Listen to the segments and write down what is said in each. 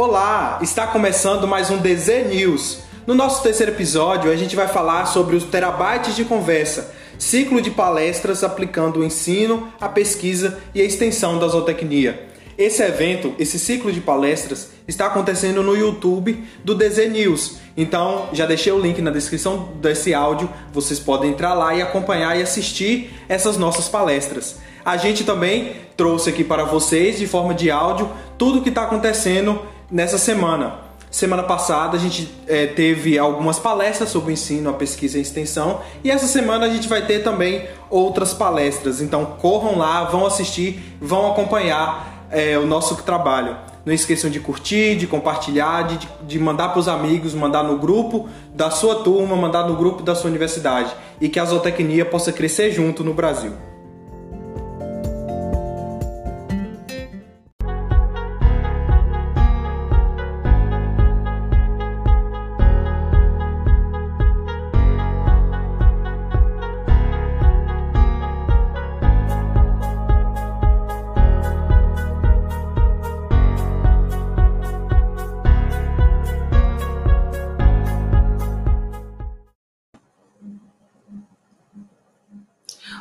Olá, está começando mais um DZ News. No nosso terceiro episódio, a gente vai falar sobre os terabytes de conversa, ciclo de palestras aplicando o ensino, a pesquisa e a extensão da zootecnia. Esse evento, esse ciclo de palestras, está acontecendo no YouTube do DZ News. Então, já deixei o link na descrição desse áudio, vocês podem entrar lá e acompanhar e assistir essas nossas palestras. A gente também trouxe aqui para vocês, de forma de áudio, tudo o que está acontecendo nessa semana. Semana passada a gente é, teve algumas palestras sobre o ensino, a pesquisa e a extensão, e essa semana a gente vai ter também outras palestras. Então corram lá, vão assistir, vão acompanhar é, o nosso trabalho. Não esqueçam de curtir, de compartilhar, de, de mandar para os amigos, mandar no grupo da sua turma, mandar no grupo da sua universidade e que a zootecnia possa crescer junto no Brasil.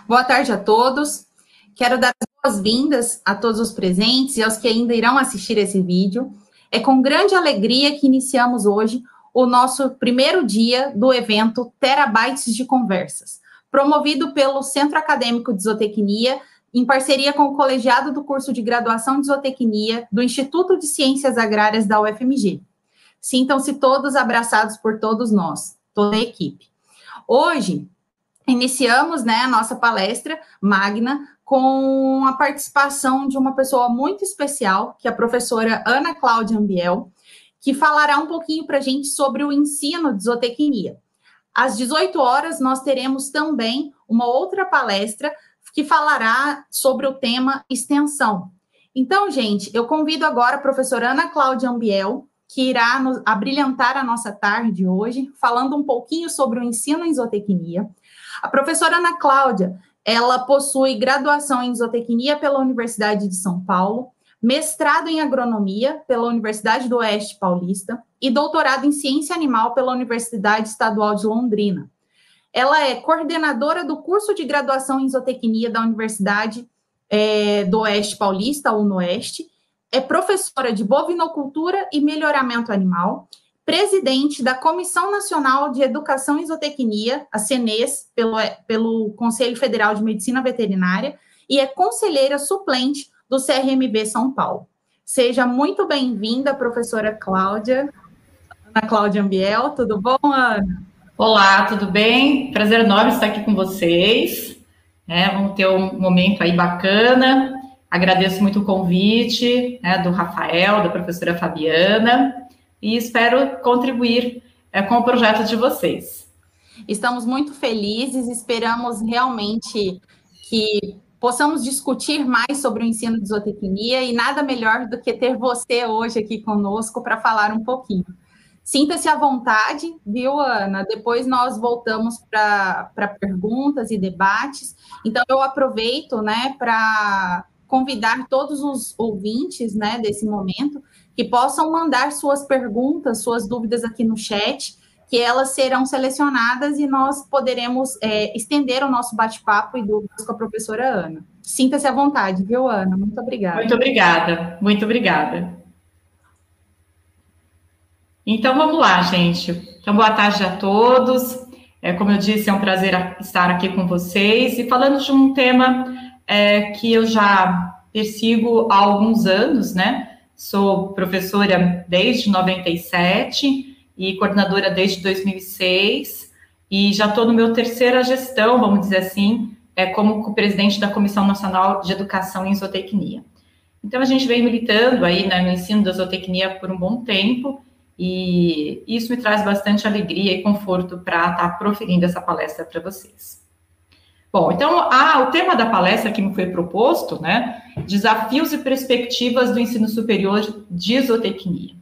Boa tarde a todos. Quero dar as boas-vindas a todos os presentes e aos que ainda irão assistir esse vídeo. É com grande alegria que iniciamos hoje o nosso primeiro dia do evento Terabytes de Conversas, promovido pelo Centro Acadêmico de Zootecnia, em parceria com o colegiado do curso de graduação de Zootecnia do Instituto de Ciências Agrárias da UFMG. Sintam-se todos abraçados por todos nós, toda a equipe. Hoje, iniciamos né, a nossa palestra magna com a participação de uma pessoa muito especial, que é a professora Ana Cláudia Ambiel, que falará um pouquinho para a gente sobre o ensino de zootecnia. Às 18 horas, nós teremos também uma outra palestra que falará sobre o tema extensão. Então, gente, eu convido agora a professora Ana Cláudia Ambiel, que irá nos, a nossa tarde hoje, falando um pouquinho sobre o ensino em zootecnia. A professora Ana Cláudia, ela possui graduação em zootecnia pela Universidade de São Paulo, mestrado em agronomia pela Universidade do Oeste Paulista e doutorado em ciência animal pela Universidade Estadual de Londrina. Ela é coordenadora do curso de graduação em zootecnia da Universidade é, do Oeste Paulista, UNOeste, é professora de bovinocultura e melhoramento animal presidente da Comissão Nacional de Educação e Zootecnia, a CENES, pelo, pelo Conselho Federal de Medicina Veterinária, e é conselheira suplente do CRMB São Paulo. Seja muito bem-vinda, professora Cláudia. Ana Cláudia Ambiel, tudo bom, Ana? Olá, tudo bem? Prazer enorme estar aqui com vocês. É, vamos ter um momento aí bacana. Agradeço muito o convite né, do Rafael, da professora Fabiana e espero contribuir é, com o projeto de vocês. Estamos muito felizes, esperamos realmente que possamos discutir mais sobre o ensino de zootecnia e nada melhor do que ter você hoje aqui conosco para falar um pouquinho. Sinta-se à vontade, viu, Ana? Depois nós voltamos para perguntas e debates. Então, eu aproveito né, para convidar todos os ouvintes né, desse momento que possam mandar suas perguntas, suas dúvidas aqui no chat, que elas serão selecionadas e nós poderemos é, estender o nosso bate-papo e dúvidas com a professora Ana. Sinta-se à vontade, viu, Ana? Muito obrigada. Muito obrigada, muito obrigada. Então vamos lá, gente. Então, boa tarde a todos. É, como eu disse, é um prazer estar aqui com vocês e falando de um tema é, que eu já persigo há alguns anos, né? Sou professora desde 97 e coordenadora desde 2006 e já estou no meu terceira gestão, vamos dizer assim, é como presidente da Comissão Nacional de Educação em Zootecnia. Então a gente vem militando aí né, no ensino da zootecnia por um bom tempo e isso me traz bastante alegria e conforto para estar tá proferindo essa palestra para vocês. Bom, então, o tema da palestra que me foi proposto, né, desafios e perspectivas do ensino superior de zootecnia.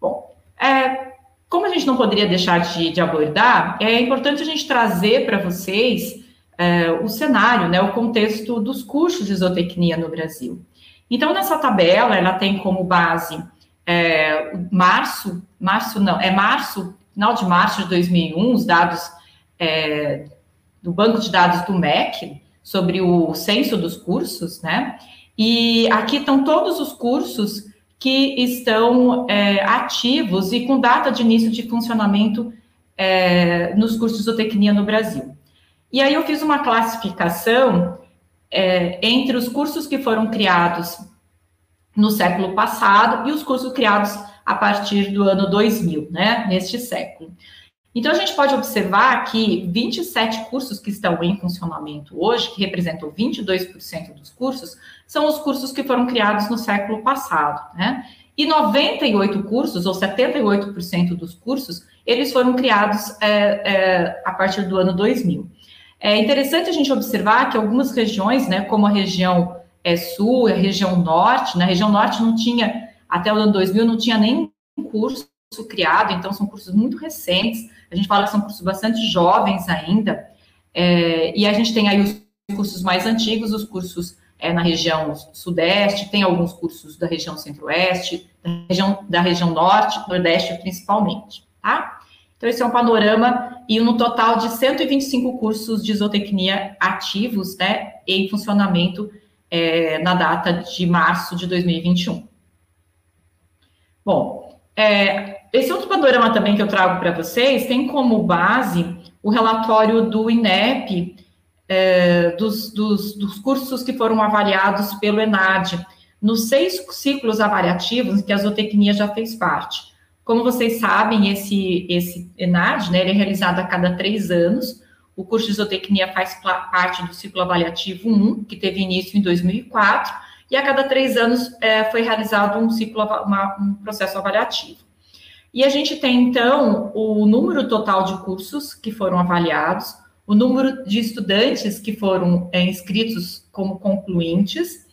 Bom, é, como a gente não poderia deixar de, de abordar, é importante a gente trazer para vocês é, o cenário, né, o contexto dos cursos de zootecnia no Brasil. Então, nessa tabela, ela tem como base é, março, março não, é março, final de março de 2001, os dados é, do banco de dados do MEC sobre o censo dos cursos, né? E aqui estão todos os cursos que estão é, ativos e com data de início de funcionamento é, nos cursos de zootecnia no Brasil. E aí eu fiz uma classificação é, entre os cursos que foram criados no século passado e os cursos criados a partir do ano 2000, né, neste século. Então, a gente pode observar que 27 cursos que estão em funcionamento hoje, que representam 22% dos cursos, são os cursos que foram criados no século passado, né? E 98 cursos, ou 78% dos cursos, eles foram criados é, é, a partir do ano 2000. É interessante a gente observar que algumas regiões, né, como a região é, sul, a região norte, na né, região norte não tinha, até o ano 2000, não tinha nem curso criado, então são cursos muito recentes, a gente fala que são cursos bastante jovens ainda, é, e a gente tem aí os cursos mais antigos, os cursos é, na região sudeste, tem alguns cursos da região centro-oeste, da região, da região norte, nordeste principalmente, tá? Então, esse é um panorama, e no total de 125 cursos de zootecnia ativos, né, em funcionamento é, na data de março de 2021. Bom, é, esse outro panorama também que eu trago para vocês tem como base o relatório do INEP é, dos, dos, dos, cursos que foram avaliados pelo ENAD, nos seis ciclos avaliativos que a zootecnia já fez parte. Como vocês sabem, esse, esse ENAD né, é realizado a cada três anos. O curso de zootecnia faz parte do ciclo avaliativo 1, que teve início em 2004, e a cada três anos é, foi realizado um ciclo, uma, um processo avaliativo. E a gente tem, então, o número total de cursos que foram avaliados, o número de estudantes que foram é, inscritos como concluintes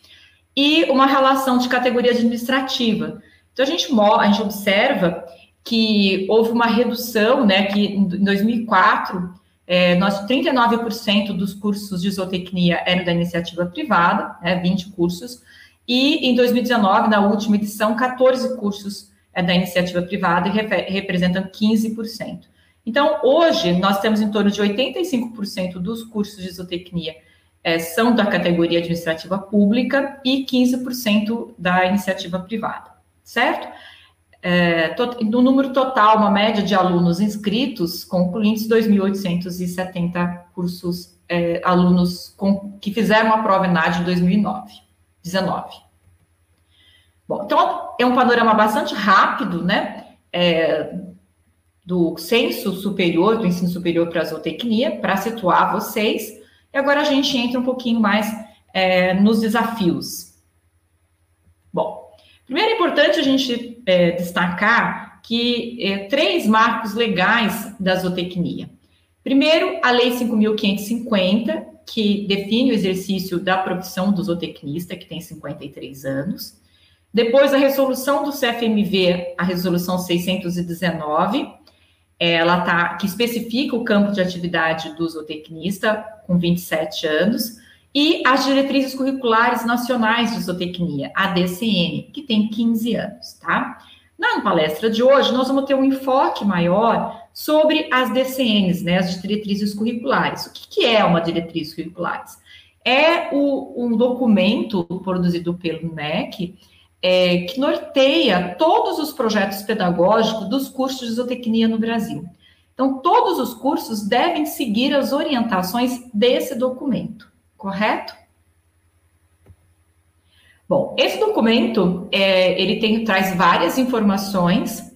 e uma relação de categoria administrativa. Então, a gente, a gente observa que houve uma redução, né, que em 2004 é, nós, 39% dos cursos de zootecnia eram da iniciativa privada, né, 20 cursos, e em 2019, na última edição, 14 cursos é, da iniciativa privada e representam 15%. Então, hoje, nós temos em torno de 85% dos cursos de zootecnia é, são da categoria administrativa pública e 15% da iniciativa privada, certo? É, no número total, uma média de alunos inscritos, concluintes 2.870 cursos, é, alunos com, que fizeram a prova ENAD em 2009, 19. Bom, então, é um panorama bastante rápido, né, é, do censo superior, do ensino superior para a zootecnia, para situar vocês, e agora a gente entra um pouquinho mais é, nos desafios. Primeiro é importante a gente é, destacar que é, três marcos legais da zootecnia. Primeiro, a Lei 5.550, que define o exercício da profissão do zootecnista, que tem 53 anos. Depois, a resolução do CFMV, a resolução 619, ela tá, que especifica o campo de atividade do zootecnista com 27 anos e as diretrizes curriculares nacionais de zootecnia, a DCN, que tem 15 anos, tá? Na palestra de hoje, nós vamos ter um enfoque maior sobre as DCNs, né, as diretrizes curriculares. O que, que é uma diretriz curricular? É o, um documento produzido pelo MEC é, que norteia todos os projetos pedagógicos dos cursos de zootecnia no Brasil. Então, todos os cursos devem seguir as orientações desse documento correto? Bom, esse documento, é, ele tem, traz várias informações,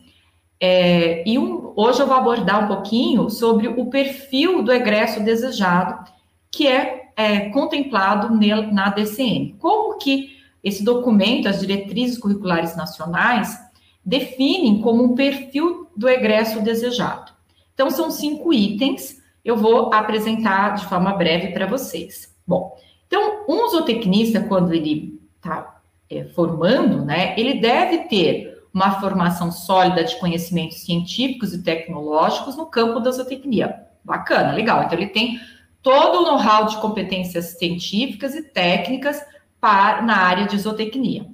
é, e um, hoje eu vou abordar um pouquinho sobre o perfil do egresso desejado, que é, é contemplado na DCN. Como que esse documento, as diretrizes curriculares nacionais, definem como um perfil do egresso desejado. Então, são cinco itens, eu vou apresentar de forma breve para vocês. Bom, então, um zootecnista, quando ele está é, formando, né, ele deve ter uma formação sólida de conhecimentos científicos e tecnológicos no campo da zootecnia. Bacana, legal. Então, ele tem todo o know-how de competências científicas e técnicas para, na área de zootecnia.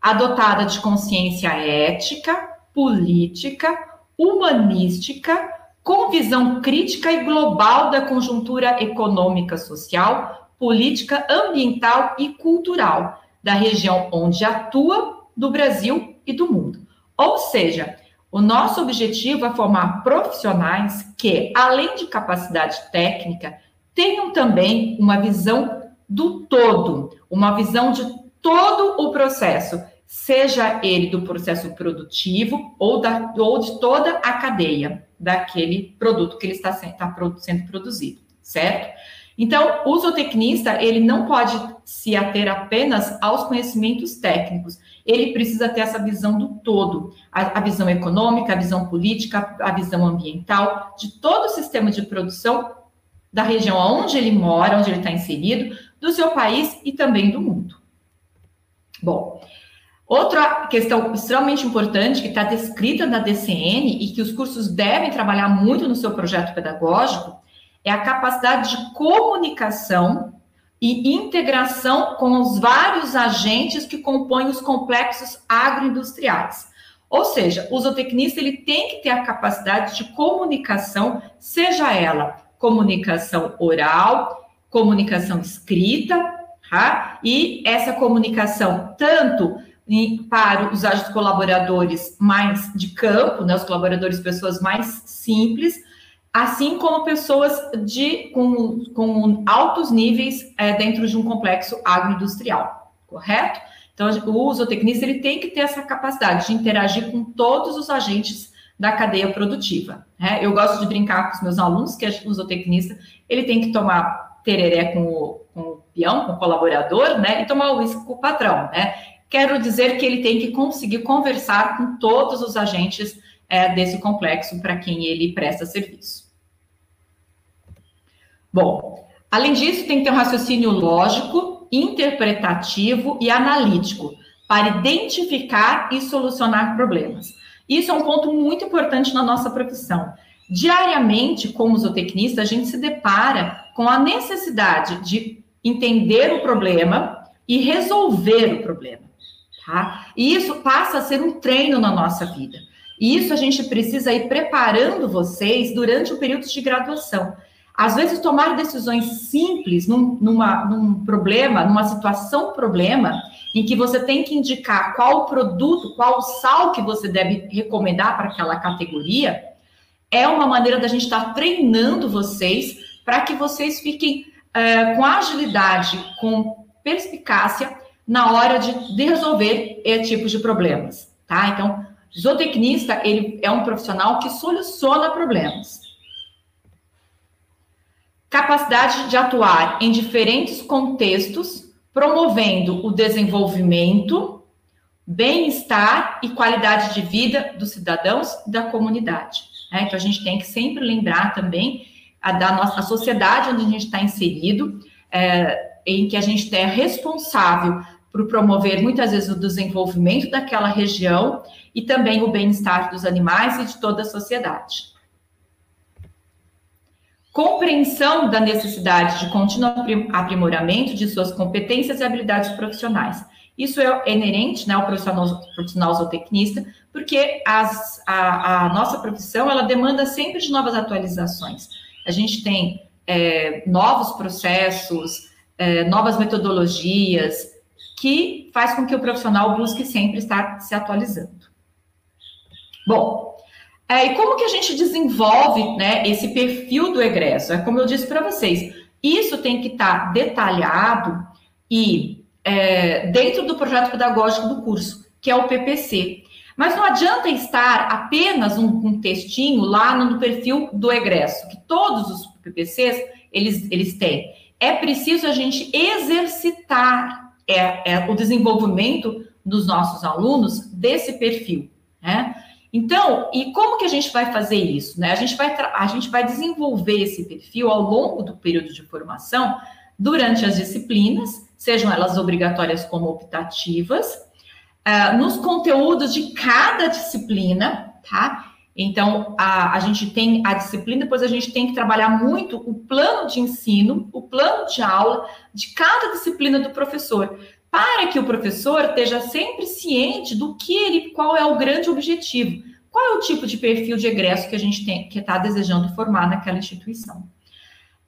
adotada de consciência ética, política, humanística, com visão crítica e global da conjuntura econômica, social, política, ambiental e cultural da região onde atua, do Brasil e do mundo. Ou seja, o nosso objetivo é formar profissionais que, além de capacidade técnica, tenham também uma visão do todo, uma visão de todo o processo, seja ele do processo produtivo ou, da, ou de toda a cadeia daquele produto que ele está sendo, está sendo produzido, certo? Então, o zootecnista, ele não pode se ater apenas aos conhecimentos técnicos, ele precisa ter essa visão do todo, a, a, visão econômica, a visão política, a visão ambiental, de todo o sistema de produção da região onde ele mora, onde ele está inserido, do seu país e também do mundo. Bom, outra questão extremamente importante que está descrita na DCN e que os cursos devem trabalhar muito no seu projeto pedagógico é a capacidade de comunicação e integração com os vários agentes que compõem os complexos agroindustriais. Ou seja, o zootecnista ele tem que ter a capacidade de comunicação, seja ela comunicação oral, comunicação escrita, tá? e essa comunicação tanto para os colaboradores mais de campo, né, os colaboradores pessoas mais simples, assim como pessoas de, com, com altos níveis é, dentro de um complexo agroindustrial, correto? Então, o zootecnista ele tem que ter essa capacidade de interagir com todos os agentes da cadeia produtiva. Né? Eu gosto de brincar com os meus alunos que o zootecnista ele tem que tomar tereré com o, com o peão, com o colaborador, né? E tomar uísque com o patrão, né? Quero dizer que ele tem que conseguir conversar com todos os agentes é, desse complexo para quem ele presta serviço. Bom, além disso, tem que ter um raciocínio lógico, interpretativo e analítico para identificar e solucionar problemas. Isso é um ponto muito importante na nossa profissão. Diariamente, como zootecnista, a gente se depara com a necessidade de entender o problema e resolver o problema. Tá? E isso passa a ser um treino na nossa vida. E isso a gente precisa ir preparando vocês durante o período de graduação. Às vezes, tomar decisões simples num, numa, num problema, numa situação problema, em que você tem que indicar qual produto, qual sal que você deve recomendar para aquela categoria, é uma maneira da gente estar tá treinando vocês para que vocês fiquem é, com agilidade, com perspicácia na hora de, de resolver esse tipo de problemas, tá? Então, zootecnista, ele é um profissional que soluciona problemas capacidade de atuar em diferentes contextos, promovendo o desenvolvimento, bem-estar e qualidade de vida dos cidadãos e da comunidade. Né? Então, a gente tem que sempre lembrar também a, da nossa a sociedade onde a gente está inserido, é, em que a gente é responsável por promover muitas vezes o desenvolvimento daquela região e também o bem-estar dos animais e de toda a sociedade compreensão da necessidade de contínuo aprimoramento de suas competências e habilidades profissionais. Isso é inerente né, ao profissional, profissional zootecnista, porque as, a, a, nossa profissão ela demanda sempre de novas atualizações. A gente tem é, novos processos, é, novas metodologias, que faz com que o profissional busque sempre estar se atualizando. Bom, é, e como que a gente desenvolve né, esse perfil do egresso? É como eu disse para vocês, isso tem que estar tá detalhado e é, dentro do projeto pedagógico do curso, que é o PPC. Mas não adianta estar apenas um, um textinho lá no, perfil do egresso, que todos os PPCs eles, eles têm. É preciso a gente exercitar é, é, o desenvolvimento dos nossos alunos desse perfil. Né? Então, e como que a gente vai fazer isso? Né? A, gente vai a gente vai desenvolver esse perfil ao longo do período de formação, durante as disciplinas, sejam elas obrigatórias como optativas, uh, nos conteúdos de cada disciplina, tá? Então, a, a gente tem a disciplina, depois a gente tem que trabalhar muito o plano de ensino, o plano de aula de cada disciplina do professor, para que o professor esteja sempre ciente do que ele, qual é o grande objetivo, qual é o tipo de perfil de egresso que a gente tem, que está desejando formar naquela instituição.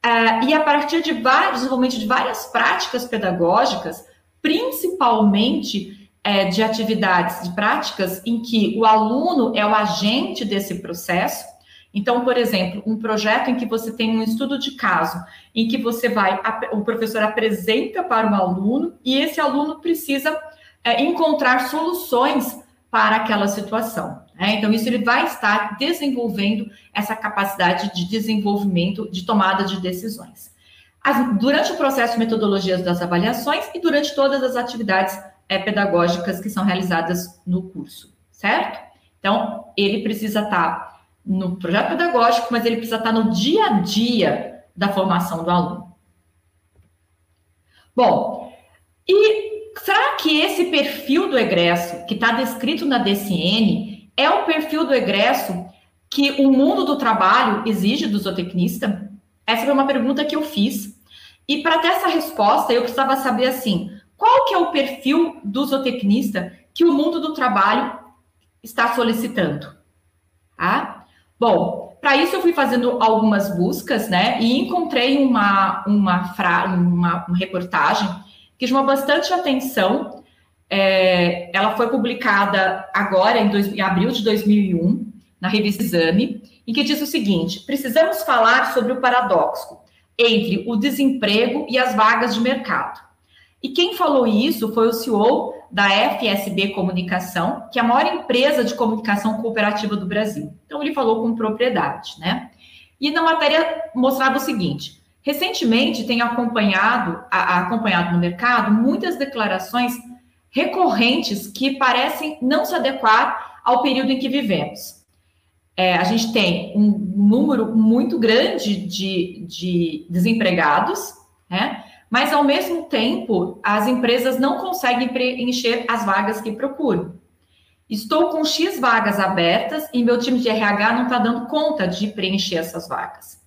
Uh, e a partir de vários, desenvolvimento de várias práticas pedagógicas, principalmente é, de atividades, de práticas em que o aluno é o agente desse processo. Então, por exemplo, um projeto em que você tem um estudo de caso, em que você vai, o professor apresenta para o aluno e esse aluno precisa é, encontrar soluções para aquela situação. Né? Então, isso ele vai estar desenvolvendo essa capacidade de desenvolvimento, de tomada de decisões. As, durante o processo de metodologias das avaliações e durante todas as atividades é, pedagógicas que são realizadas no curso, certo? Então, ele precisa estar no projeto pedagógico, mas ele precisa estar no dia a dia da formação do aluno. Bom, e será que esse perfil do egresso que está descrito na DCN é o perfil do egresso que o mundo do trabalho exige do zootecnista? Essa foi uma pergunta que eu fiz. E para ter essa resposta, eu precisava saber assim, qual que é o perfil do zootecnista que o mundo do trabalho está solicitando? Tá? Bom, para isso eu fui fazendo algumas buscas, né? E encontrei uma, uma, fra... uma, uma reportagem que chamou bastante atenção é, ela foi publicada agora, em, dois, em abril de 2001, na revista Exame, em que diz o seguinte: precisamos falar sobre o paradoxo entre o desemprego e as vagas de mercado. E quem falou isso foi o CEO da FSB Comunicação, que é a maior empresa de comunicação cooperativa do Brasil. Então, ele falou com propriedade, né? E na matéria mostrava o seguinte: recentemente tem acompanhado, a, acompanhado no mercado muitas declarações recorrentes que parecem não se adequar ao período em que vivemos. É, a gente tem um número muito grande de, de desempregados, né? Mas ao mesmo tempo as empresas não conseguem preencher as vagas que procuram. Estou com X vagas abertas e meu time de RH não está dando conta de preencher essas vagas.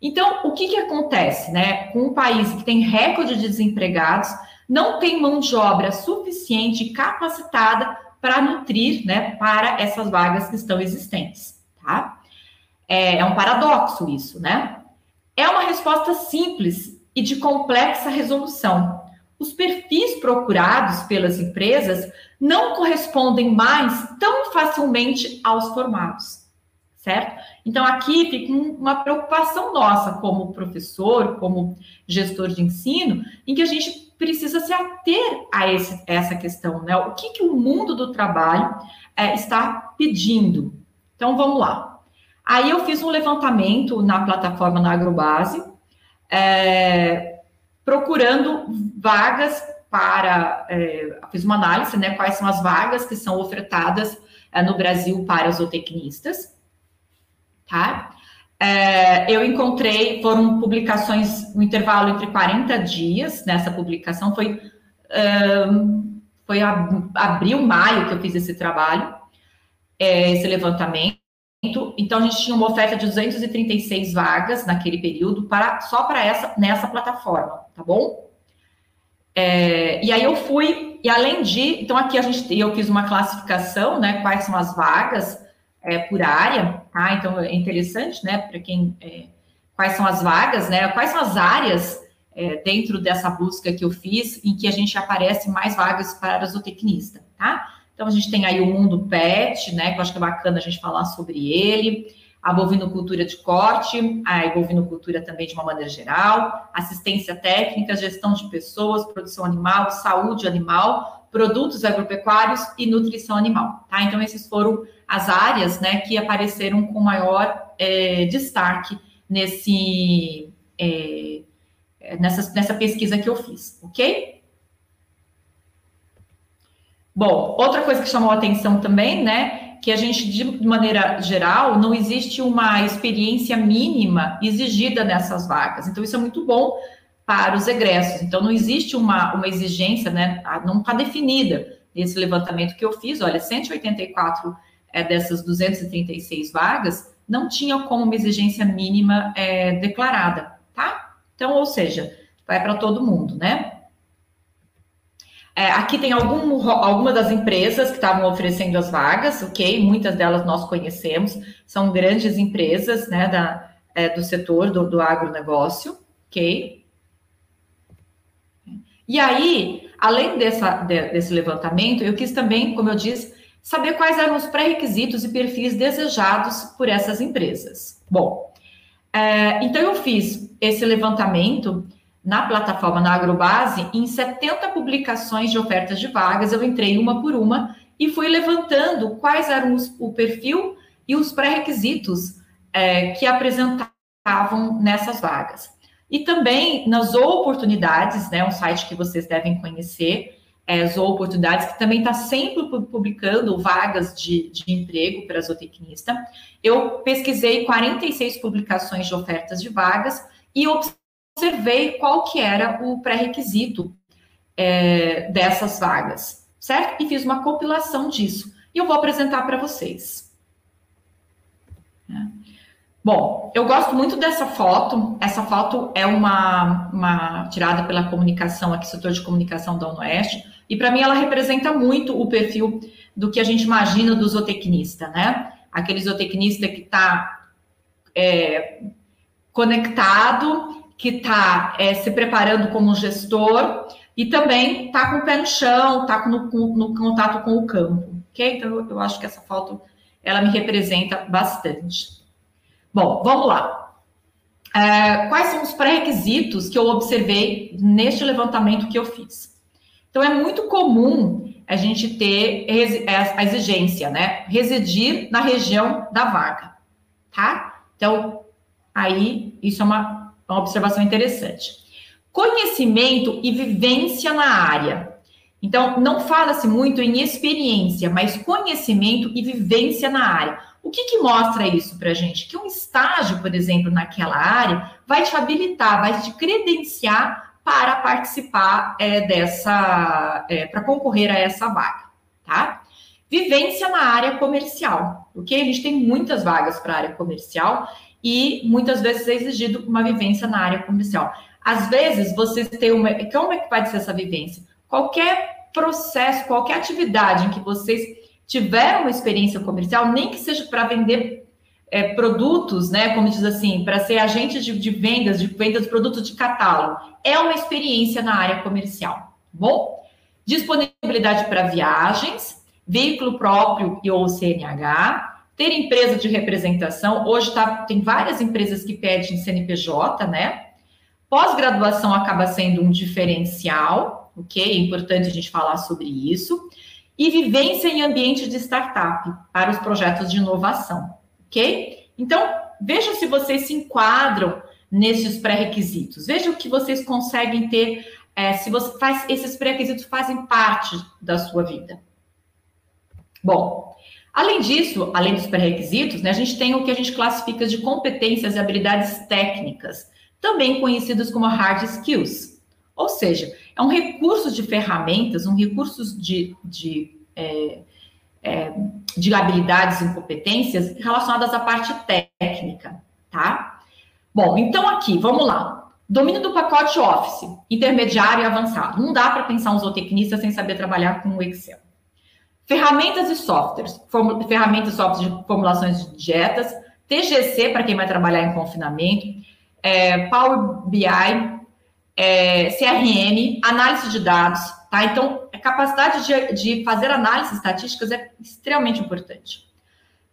Então, o que, que acontece, né? Com um país que tem recorde de desempregados, não tem mão de obra suficiente capacitada para nutrir, né, para essas vagas que estão existentes, tá? É, é um paradoxo isso, né? É uma resposta simples e de complexa resolução. Os perfis procurados pelas empresas não correspondem mais tão facilmente aos formados, certo? Então, aqui fica uma preocupação nossa como professor, como gestor de ensino, em que a gente precisa se ater a esse, essa questão, né? O que, que o mundo do trabalho é, está pedindo? Então, vamos lá. Aí eu fiz um levantamento na plataforma na Agrobase, é, procurando vagas para, é, fiz uma análise, né, quais são as vagas que são ofertadas é, no Brasil para zootecnistas, tá? É, eu encontrei, foram publicações, um intervalo entre 40 dias nessa publicação, foi, um, foi ab, abril, maio que eu fiz esse trabalho, é, esse levantamento. Então, a gente tinha uma oferta de 236 vagas naquele período, para, só para essa, nessa plataforma, tá bom? É, e aí eu fui, e além de, então aqui a gente, eu fiz uma classificação, né, quais são as vagas, é, por área, tá? Então é interessante, né, para quem é, quais são as vagas, né? Quais são as áreas é, dentro dessa busca que eu fiz em que a gente aparece mais vagas para zootecnista, tá? Então a gente tem aí o mundo pet, né? Que eu acho que é bacana a gente falar sobre ele, a bovinocultura de corte, a bovinocultura também de uma maneira geral, assistência técnica, gestão de pessoas, produção animal, saúde animal, produtos agropecuários e nutrição animal, tá? Então esses foram as áreas né, que apareceram com maior é, destaque nesse, é, nessa, nessa pesquisa que eu fiz, ok? Bom, outra coisa que chamou a atenção também, né, que a gente, de maneira geral, não existe uma experiência mínima exigida nessas vagas. Então, isso é muito bom para os egressos. Então, não existe uma, uma exigência, né, não está definida nesse levantamento que eu fiz. Olha, 184 é, dessas 236 vagas não tinha como uma exigência mínima é, declarada, tá? Então, ou seja, vai para todo mundo, né? É, aqui tem algum, algumas das empresas que estavam oferecendo as vagas, ok? Muitas delas nós conhecemos, são grandes empresas né, da, é, do setor do, do agronegócio, ok? E aí, além dessa, de, desse levantamento, eu quis também, como eu disse, saber quais eram os pré-requisitos e perfis desejados por essas empresas. Bom, é, então eu fiz esse levantamento na plataforma na Agrobase, em 70 publicações de ofertas de vagas, eu entrei uma por uma e fui levantando quais eram os, o perfil e os pré-requisitos é, que apresentavam nessas vagas. E também nas oportunidades, né, um site que vocês devem conhecer, é, Zou Oportunidades, que também está sempre publicando vagas de, de emprego para zootecnista. Eu pesquisei 46 publicações de ofertas de vagas e observei qual que era o pré-requisito é, dessas vagas, certo? E fiz uma compilação disso. E eu vou apresentar para vocês. Bom, eu gosto muito dessa foto. Essa foto é uma, uma tirada pela comunicação, aqui, setor de comunicação da Oeste, e para mim ela representa muito o perfil do que a gente imagina do zootecnista, né? Aquele zootecnista que está é, conectado que está é, se preparando como gestor e também está com o pé no chão, está no, no, contato com o campo, ok? Então, eu, acho que essa foto, ela me representa bastante. Bom, vamos lá. É, quais são os pré-requisitos que eu observei neste levantamento que eu fiz? Então, é muito comum a gente ter a exigência, né? Residir na região da vaga, tá? Então, aí, isso é uma uma observação interessante. Conhecimento e vivência na área. Então, não fala-se muito em experiência, mas conhecimento e vivência na área. O que, que mostra isso para a gente? Que um estágio, por exemplo, naquela área, vai te habilitar, vai te credenciar para participar é, dessa, é, para concorrer a essa vaga, tá? Vivência na área comercial, ok? A gente tem muitas vagas para a área comercial e muitas vezes é exigido uma vivência na área comercial. Às vezes, vocês têm uma. Como é que pode ser essa vivência? Qualquer processo, qualquer atividade em que vocês tiveram uma experiência comercial, nem que seja para vender é, produtos, né? Como diz assim, para ser agente de, de, vendas, de vendas de produtos de catálogo, é uma experiência na área comercial. Tá bom, disponibilidade para viagens, veículo próprio e ou CNH, ter empresa de representação, hoje tá, tem várias empresas que pedem CNPJ, né? Pós-graduação acaba sendo um diferencial, ok? É importante a gente falar sobre isso. E vivência em ambiente de startup para os projetos de inovação, ok? Então, veja se vocês se enquadram nesses pré-requisitos. Veja o que vocês conseguem ter, é, se você faz, esses pré-requisitos fazem parte da sua vida. Bom, Além disso, além dos pré-requisitos, né, a gente tem o que a gente classifica de competências e habilidades técnicas, também conhecidas como hard skills. Ou seja, é um recurso de ferramentas, um recurso de, de, é, é, de habilidades e competências relacionadas à parte técnica, tá? Bom, então aqui, vamos lá. Domínio do pacote Office, intermediário e avançado. Não dá para pensar um zootecnista sem saber trabalhar com o Excel. Ferramentas e softwares, ferramentas e softwares de formulações de dietas, TGC para quem vai trabalhar em confinamento, é, Power BI, é, CRM, análise de dados, tá? Então, a capacidade de, de fazer análises estatísticas é extremamente importante.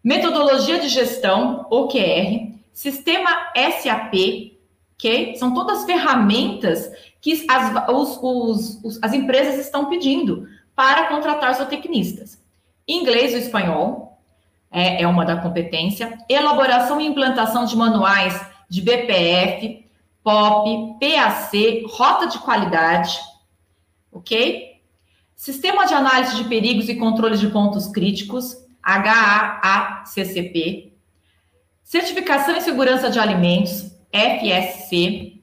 Metodologia de gestão, OKR, sistema SAP, ok? São todas ferramentas que as, os, os, os, as empresas estão pedindo para contratar zootecnistas. Inglês e espanhol é, é uma da competência. Elaboração e implantação de manuais de BPF, POP, PAC, rota de qualidade, ok? Sistema de análise de perigos e controles de pontos críticos, HAACCP. Certificação em segurança de alimentos, FSC.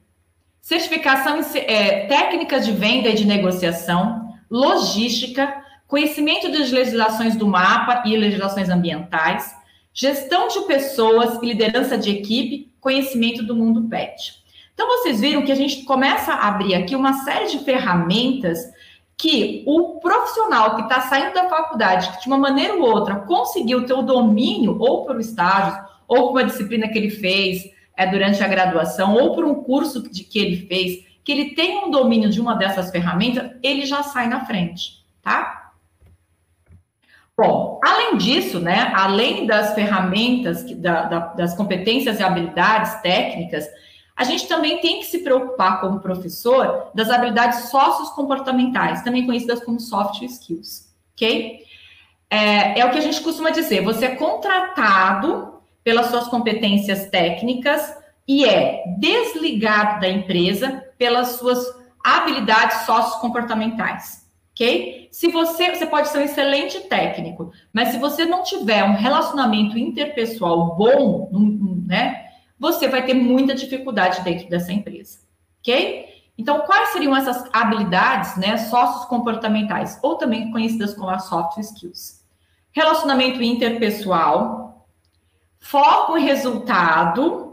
Certificação em é, técnicas de venda e de negociação, logística, conhecimento das legislações do mapa e legislações ambientais, gestão de pessoas e liderança de equipe, conhecimento do mundo PET. Então, vocês viram que a gente começa a abrir aqui uma série de ferramentas que o profissional que está saindo da faculdade, que de uma maneira ou outra conseguiu ter o domínio, ou por estágios, ou por uma disciplina que ele fez é, durante a graduação, ou por um curso de, que ele fez, que ele tem um domínio de uma dessas ferramentas, ele já sai na frente, tá? Bom, além disso, né, além das ferramentas, da, da, das competências e habilidades técnicas, a gente também tem que se preocupar como professor das habilidades sociocomportamentais, também conhecidas como soft skills, ok? É, é o que a gente costuma dizer, você é contratado pelas suas competências técnicas e é desligado da empresa pelas suas habilidades sociocomportamentais, ok? Se você, você pode ser um excelente técnico, mas se você não tiver um relacionamento interpessoal bom, né, você vai ter muita dificuldade dentro dessa empresa, ok? Então, quais seriam essas habilidades, né, sociocomportamentais, ou também conhecidas como as soft skills? Relacionamento interpessoal, foco em resultado,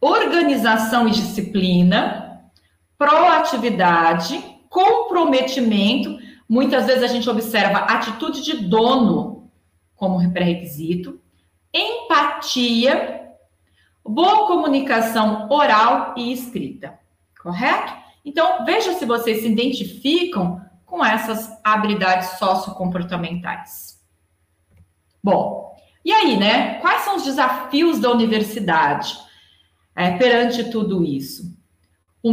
organização e disciplina, proatividade, comprometimento. Muitas vezes a gente observa atitude de dono como pré-requisito, empatia boa comunicação oral e escrita, correto? Então, veja se vocês se identificam com essas habilidades sociocomportamentais. Bom, e aí, né? Quais são os desafios da universidade é, perante tudo isso? O,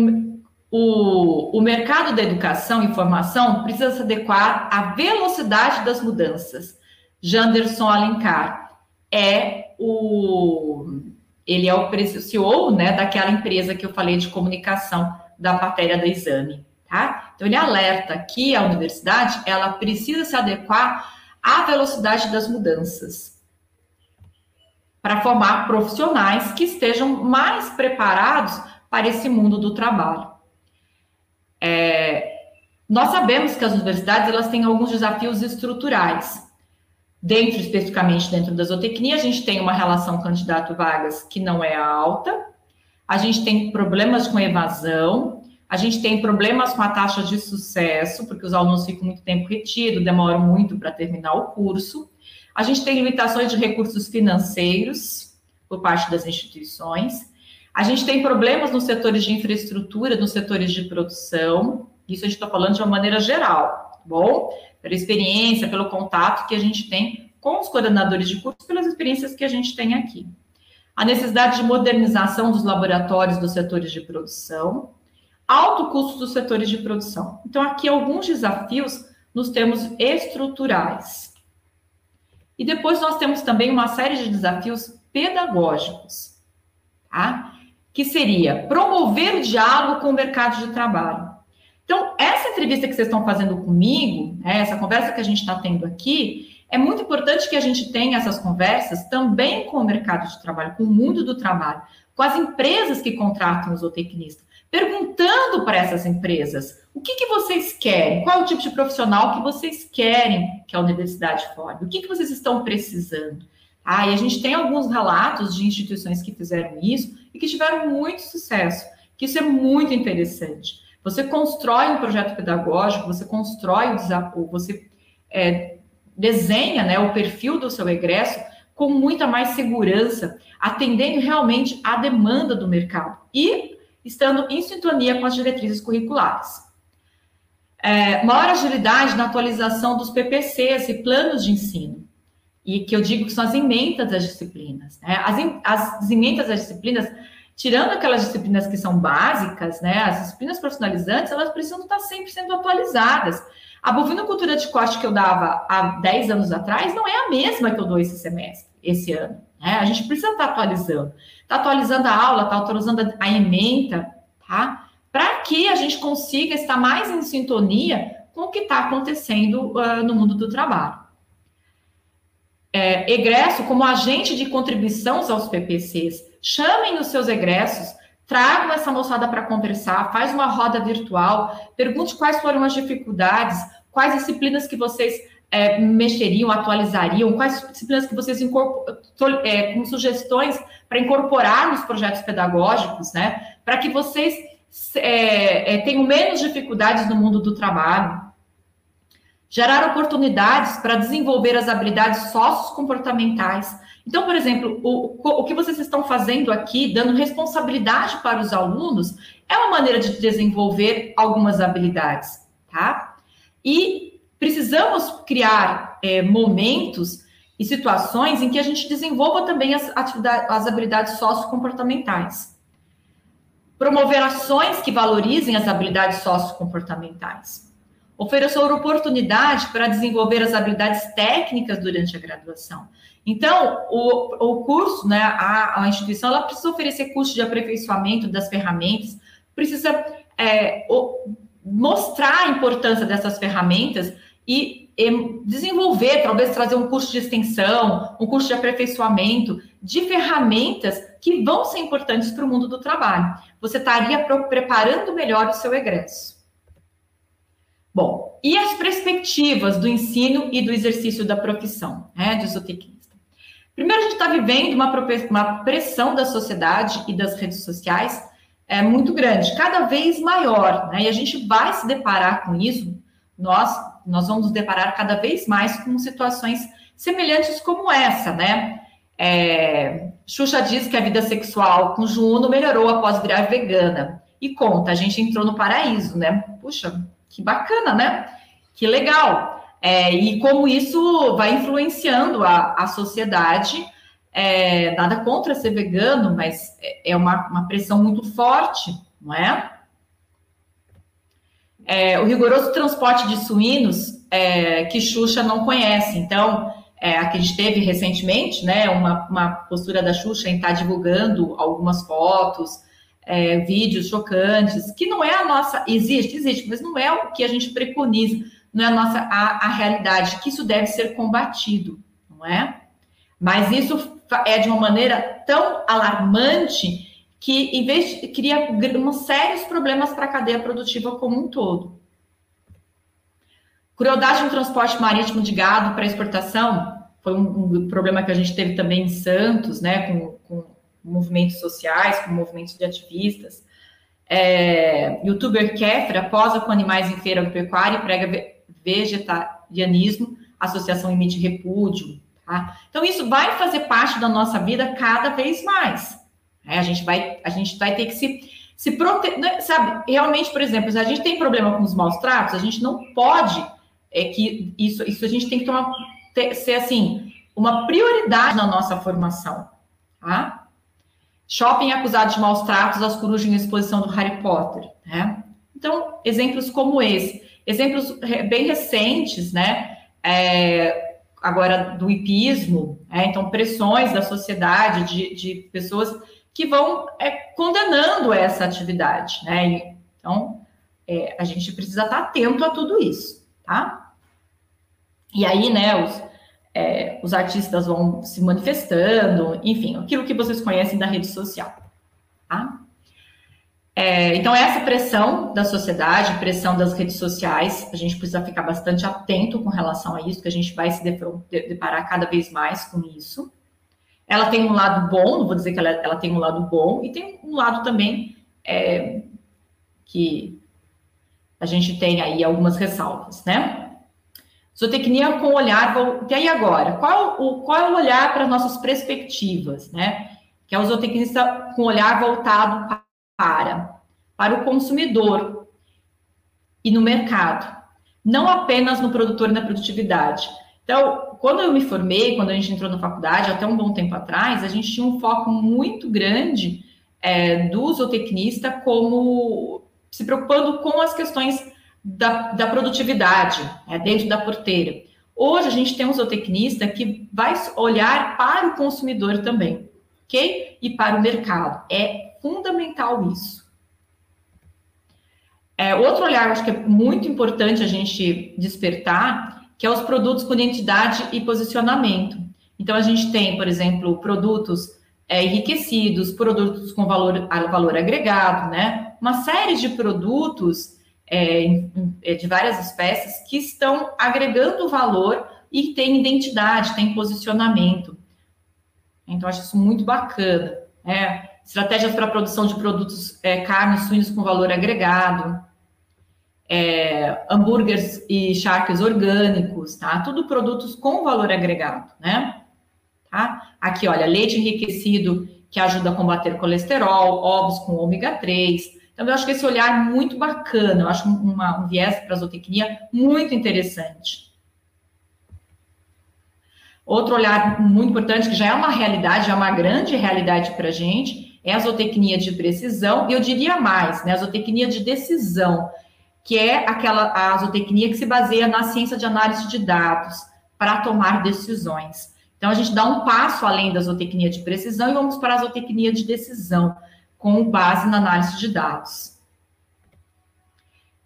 o, o mercado da educação e formação precisa se adequar à velocidade das mudanças. Janderson Alencar é o ele é o CEO, né, daquela empresa que eu falei de comunicação da matéria do exame, tá? Então ele alerta que a universidade, ela precisa se adequar à velocidade das mudanças para formar profissionais que estejam mais preparados para esse mundo do trabalho. É, nós sabemos que as universidades elas têm alguns desafios estruturais Dentro, especificamente dentro da zootecnia, a gente tem uma relação candidato-vagas que não é alta, a gente tem problemas com evasão, a gente tem problemas com a taxa de sucesso, porque os alunos ficam muito tempo retidos, demoram muito para terminar o curso. A gente tem limitações de recursos financeiros por parte das instituições. A gente tem problemas nos setores de infraestrutura, nos setores de produção. Isso a gente está falando de uma maneira geral, tá bom? pela experiência, pelo contato que a gente tem com os coordenadores de curso, pelas experiências que a gente tem aqui. A necessidade de modernização dos laboratórios dos setores de produção, alto custo dos setores de produção. Então, aqui alguns desafios nos termos estruturais. E depois nós temos também uma série de desafios pedagógicos, tá? Que seria promover o diálogo com o mercado de trabalho. Então, essa entrevista que vocês estão fazendo comigo, né, essa conversa que a gente está tendo aqui, é muito importante que a gente tenha essas conversas também com o mercado de trabalho, com o mundo do trabalho, com as empresas que contratam os zootecnistas, perguntando para essas empresas o que, que vocês querem, qual é o tipo de profissional que vocês querem que a universidade forme, o que, que vocês estão precisando. Ah, e a gente tem alguns relatos de instituições que fizeram isso e que tiveram muito sucesso, que isso é muito interessante. Você constrói um projeto pedagógico, você constrói o desafio, você é, desenha né, o perfil do seu egresso com muita mais segurança, atendendo realmente à demanda do mercado e estando em sintonia com as diretrizes curriculares. É, maior agilidade na atualização dos PPCs e planos de ensino, e que eu digo que são as emendas das disciplinas. Né? As, as emendas das disciplinas tirando aquelas disciplinas que são básicas, né, as disciplinas profissionalizantes, elas precisam estar sempre sendo atualizadas. A bovinocultura de corte que eu dava há 10 anos atrás não é a mesma que eu dou esse semestre, esse ano. Né? A gente precisa estar atualizando. Está atualizando a aula, está atualizando a ementa, tá? Para que a gente consiga estar mais em sintonia com o que está acontecendo uh, no mundo do trabalho. É, egresso como agente de contribuição aos PPCs chamem os seus egressos, tragam essa moçada para conversar, faz uma roda virtual, pergunte quais foram as dificuldades, quais disciplinas que vocês é, mexeriam, atualizariam, quais disciplinas que vocês é, com sugestões para incorporar nos projetos pedagógicos, né? Para que vocês é, é, tenham menos dificuldades no mundo do trabalho, gerar oportunidades para desenvolver as habilidades sociocomportamentais. Então, por exemplo, o, o que vocês estão fazendo aqui, dando responsabilidade para os alunos, é uma maneira de desenvolver algumas habilidades, tá? E precisamos criar é, momentos e situações em que a gente desenvolva também as, as habilidades sociocomportamentais. Promover ações que valorizem as habilidades sociocomportamentais. Oferecer oportunidade para desenvolver as habilidades técnicas durante a graduação. Então, o, o curso, né, a, a instituição, ela precisa oferecer curso de aperfeiçoamento das ferramentas, precisa é, o, mostrar a importância dessas ferramentas e, desenvolver, talvez trazer um curso de extensão, um curso de aperfeiçoamento de ferramentas que vão ser importantes para o mundo do trabalho. Você estaria preparando melhor o seu egresso. Bom, e as perspectivas do ensino e do exercício da profissão, né, de zootecnista? Primeiro, a gente está vivendo uma, uma pressão da sociedade e das redes sociais é muito grande, cada vez maior, né? E a gente vai se deparar com isso, nós, nós vamos nos deparar cada vez mais com situações semelhantes como essa, né? É, Xuxa diz que a vida sexual com Juno melhorou após virar vegana. E conta, a gente entrou no paraíso, né? Puxa, que bacana, né? Que legal. É, e como isso vai influenciando a, a sociedade é, nada contra ser vegano, mas é, é uma, uma pressão muito forte, não é? É o rigoroso transporte de suínos é, que Xuxa não conhece. Então, é, a que a gente teve recentemente, né, uma, uma postura da Xuxa em estar divulgando algumas fotos, é, vídeos chocantes, que não é a nossa, existe, existe, mas não é o que a gente preconiza, não é a nossa a, a realidade, que isso deve ser combatido, não é? Mas isso é de uma maneira tão alarmante que, em vez de, cria sérios problemas para a cadeia produtiva como um todo. Crueldade no transporte marítimo de gado para exportação foi um, um, problema que a gente teve também em Santos, né, com, com movimentos sociais, com movimentos de ativistas. É, Youtuber Kefra posa com animais em feira agropecuária e prega vegetarianismo, associação emite repúdio. Tá? Então, isso vai fazer parte da nossa vida cada vez mais. Né? A, gente vai, a gente vai ter que se, se proteger, né? sabe? Realmente, por exemplo, se a gente tem problema com os maus tratos, a gente não pode, é que isso, isso a gente tem que tomar, ter, ser assim, uma prioridade na nossa formação. Tá? Shopping acusado de maus tratos às corujas em exposição do Harry Potter. Né? Então, exemplos como esse. Exemplos bem recentes, né? É, agora do hipismo, é, então pressões da sociedade de, de pessoas que vão é, condenando essa atividade, né? Então é, a gente precisa estar atento a tudo isso, tá? E aí, né, os, é, os artistas vão se manifestando, enfim, aquilo que vocês conhecem da rede social, tá? É, então, essa pressão da sociedade, pressão das redes sociais, a gente precisa ficar bastante atento com relação a isso, que a gente vai se deparar cada vez mais com isso. Ela tem um lado bom, não vou dizer que ela, ela tem um lado bom, e tem um lado também é, que a gente tem aí algumas ressalvas, né? Zootecnia com olhar, e aí agora? Qual, o, qual é o olhar para nossas perspectivas, né? Que é o zootecnista com olhar voltado para, para o consumidor e no mercado, não apenas no produtor e na produtividade. Então, quando eu me formei, quando a gente entrou na faculdade, até um bom tempo atrás, a gente tinha um foco muito grande é, do zootecnista como se preocupando com as questões da, da produtividade é, dentro da porteira. Hoje a gente tem um zootecnista que vai olhar para o consumidor também, ok? E para o mercado. É fundamental isso. É, outro olhar, acho que é muito importante a gente despertar, que é os produtos com identidade e posicionamento. Então, a gente tem, por exemplo, produtos é, enriquecidos, produtos com valor, valor agregado, né? Uma série de produtos é, é, de várias espécies que estão agregando valor e têm identidade, têm posicionamento. Então, acho isso muito bacana. Né? estratégias para a produção de produtos, é, carnes, suínos com valor agregado, é, hambúrgueres e charques orgânicos, tá? Tudo produtos com valor agregado, né? Tá? Aqui, olha, leite enriquecido que ajuda a combater colesterol, ovos com ômega 3. Então, eu acho que esse olhar é muito bacana, eu acho uma, um viés para a zootecnia muito interessante. Outro olhar muito importante, que já é uma realidade, já é uma grande realidade para a gente, é a zootecnia de precisão, e eu diria mais, né, a zootecnia de decisão, que é aquela a zootecnia que se baseia na ciência de análise de dados para tomar decisões. Então, a gente dá um passo além da zootecnia de precisão e vamos para a zootecnia de decisão, com base na análise de dados.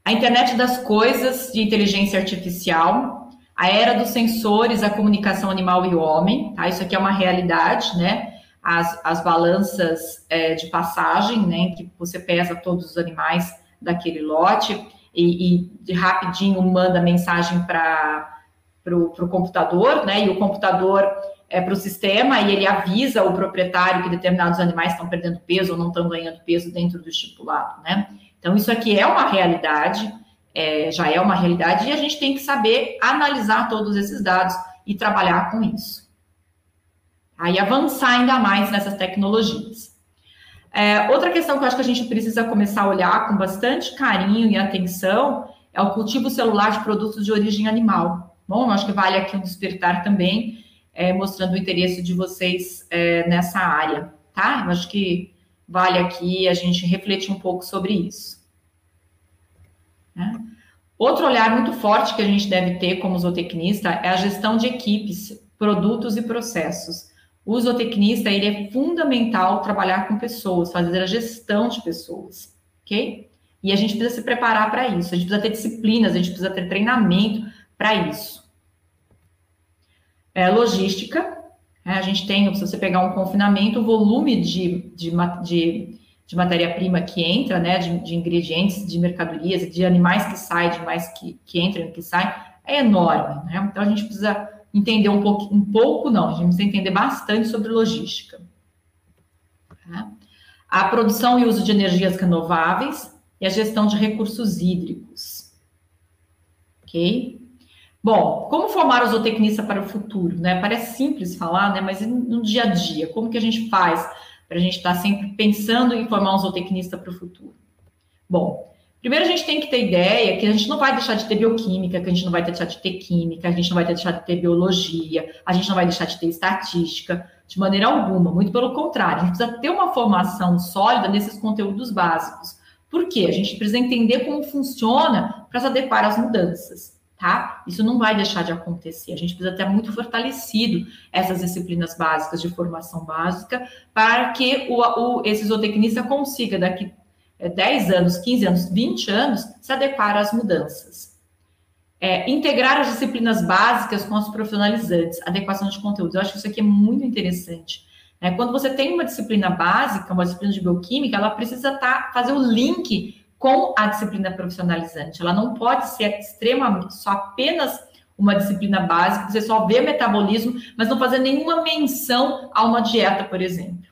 A internet das coisas de inteligência artificial, a era dos sensores, a comunicação animal e homem, tá? Isso aqui é uma realidade, né? As, as balanças é, de passagem, né? Que você pesa todos os animais daquele lote e, e rapidinho manda mensagem para para o computador, né? E o computador é para o sistema e ele avisa o proprietário que determinados animais estão perdendo peso ou não estão ganhando peso dentro do estipulado, né? Então, isso aqui é uma realidade, é, já é uma realidade, e a gente tem que saber analisar todos esses dados e trabalhar com isso. Aí avançar ainda mais nessas tecnologias. É, outra questão que eu acho que a gente precisa começar a olhar com bastante carinho e atenção é o cultivo celular de produtos de origem animal. Bom, acho que vale aqui um despertar também, é, mostrando o interesse de vocês é, nessa área, tá? Eu acho que vale aqui a gente refletir um pouco sobre isso. Né? Outro olhar muito forte que a gente deve ter como zootecnista é a gestão de equipes, produtos e processos. O zootecnista, ele é fundamental trabalhar com pessoas, fazer a gestão de pessoas, ok? E a gente precisa se preparar para isso, a gente precisa ter disciplinas, a gente precisa ter treinamento para isso é, logística. É, a gente tem, se você pegar um confinamento, o volume de, de, de, de matéria-prima que entra, né, de, de, ingredientes, de mercadorias, de animais que saem, de animais que, que entram e que saem, é enorme. Né? Então, a gente precisa entender um pouco, um pouco não, a gente precisa entender bastante sobre logística. Tá? A produção e uso de energias renováveis e a gestão de recursos hídricos. Ok? Bom, como formar o zootecnista para o futuro, né? Parece simples falar, né? Mas no dia a dia, como que a gente faz para a gente estar tá sempre pensando em formar um zootecnista para o futuro? Bom, primeiro a gente tem que ter ideia que a gente não vai deixar de ter bioquímica, que a gente não vai deixar de ter química, a gente não vai deixar de ter biologia, a gente não vai deixar de ter estatística, de maneira alguma. Muito pelo contrário, a gente precisa ter uma formação sólida nesses conteúdos básicos. Por quê? A gente precisa entender como funciona para se adequar às mudanças tá? Isso não vai deixar de acontecer. A gente precisa ter muito fortalecido essas disciplinas básicas de formação básica para que o, o, esse zootecnista consiga, daqui 10 é, anos, 15 anos, 20 anos, se adequar às mudanças. É, integrar as disciplinas básicas com as profissionalizantes, adequação de conteúdos. Eu acho que isso aqui é muito interessante. Né? Quando você tem uma disciplina básica, uma disciplina de bioquímica, ela precisa tá, fazer o link com a disciplina profissionalizante. Ela não pode ser extremamente só apenas uma disciplina básica, você só vê metabolismo, mas não fazer nenhuma menção a uma dieta, por exemplo.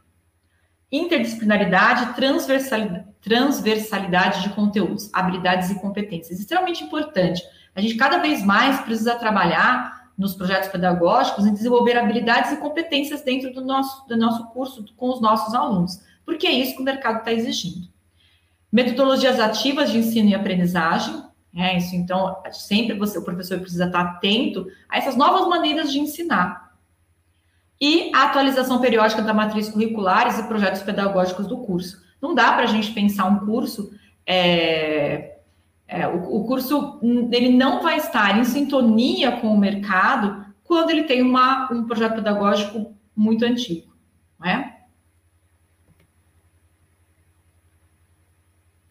Interdisciplinaridade, transversalidade, transversalidade de conteúdos, habilidades e competências. Extremamente importante. A gente cada vez mais precisa trabalhar nos projetos pedagógicos em desenvolver habilidades e competências dentro do nosso, do nosso curso com os nossos alunos, porque é isso que o mercado está exigindo. Metodologias ativas de ensino e aprendizagem, é isso. Então, sempre você, o professor precisa estar atento a essas novas maneiras de ensinar. E a atualização periódica da matriz curriculares e projetos pedagógicos do curso. Não dá para a gente pensar um curso, é, é, o, o, curso ele não vai estar em sintonia com o mercado quando ele tem uma, um projeto pedagógico muito antigo, não é?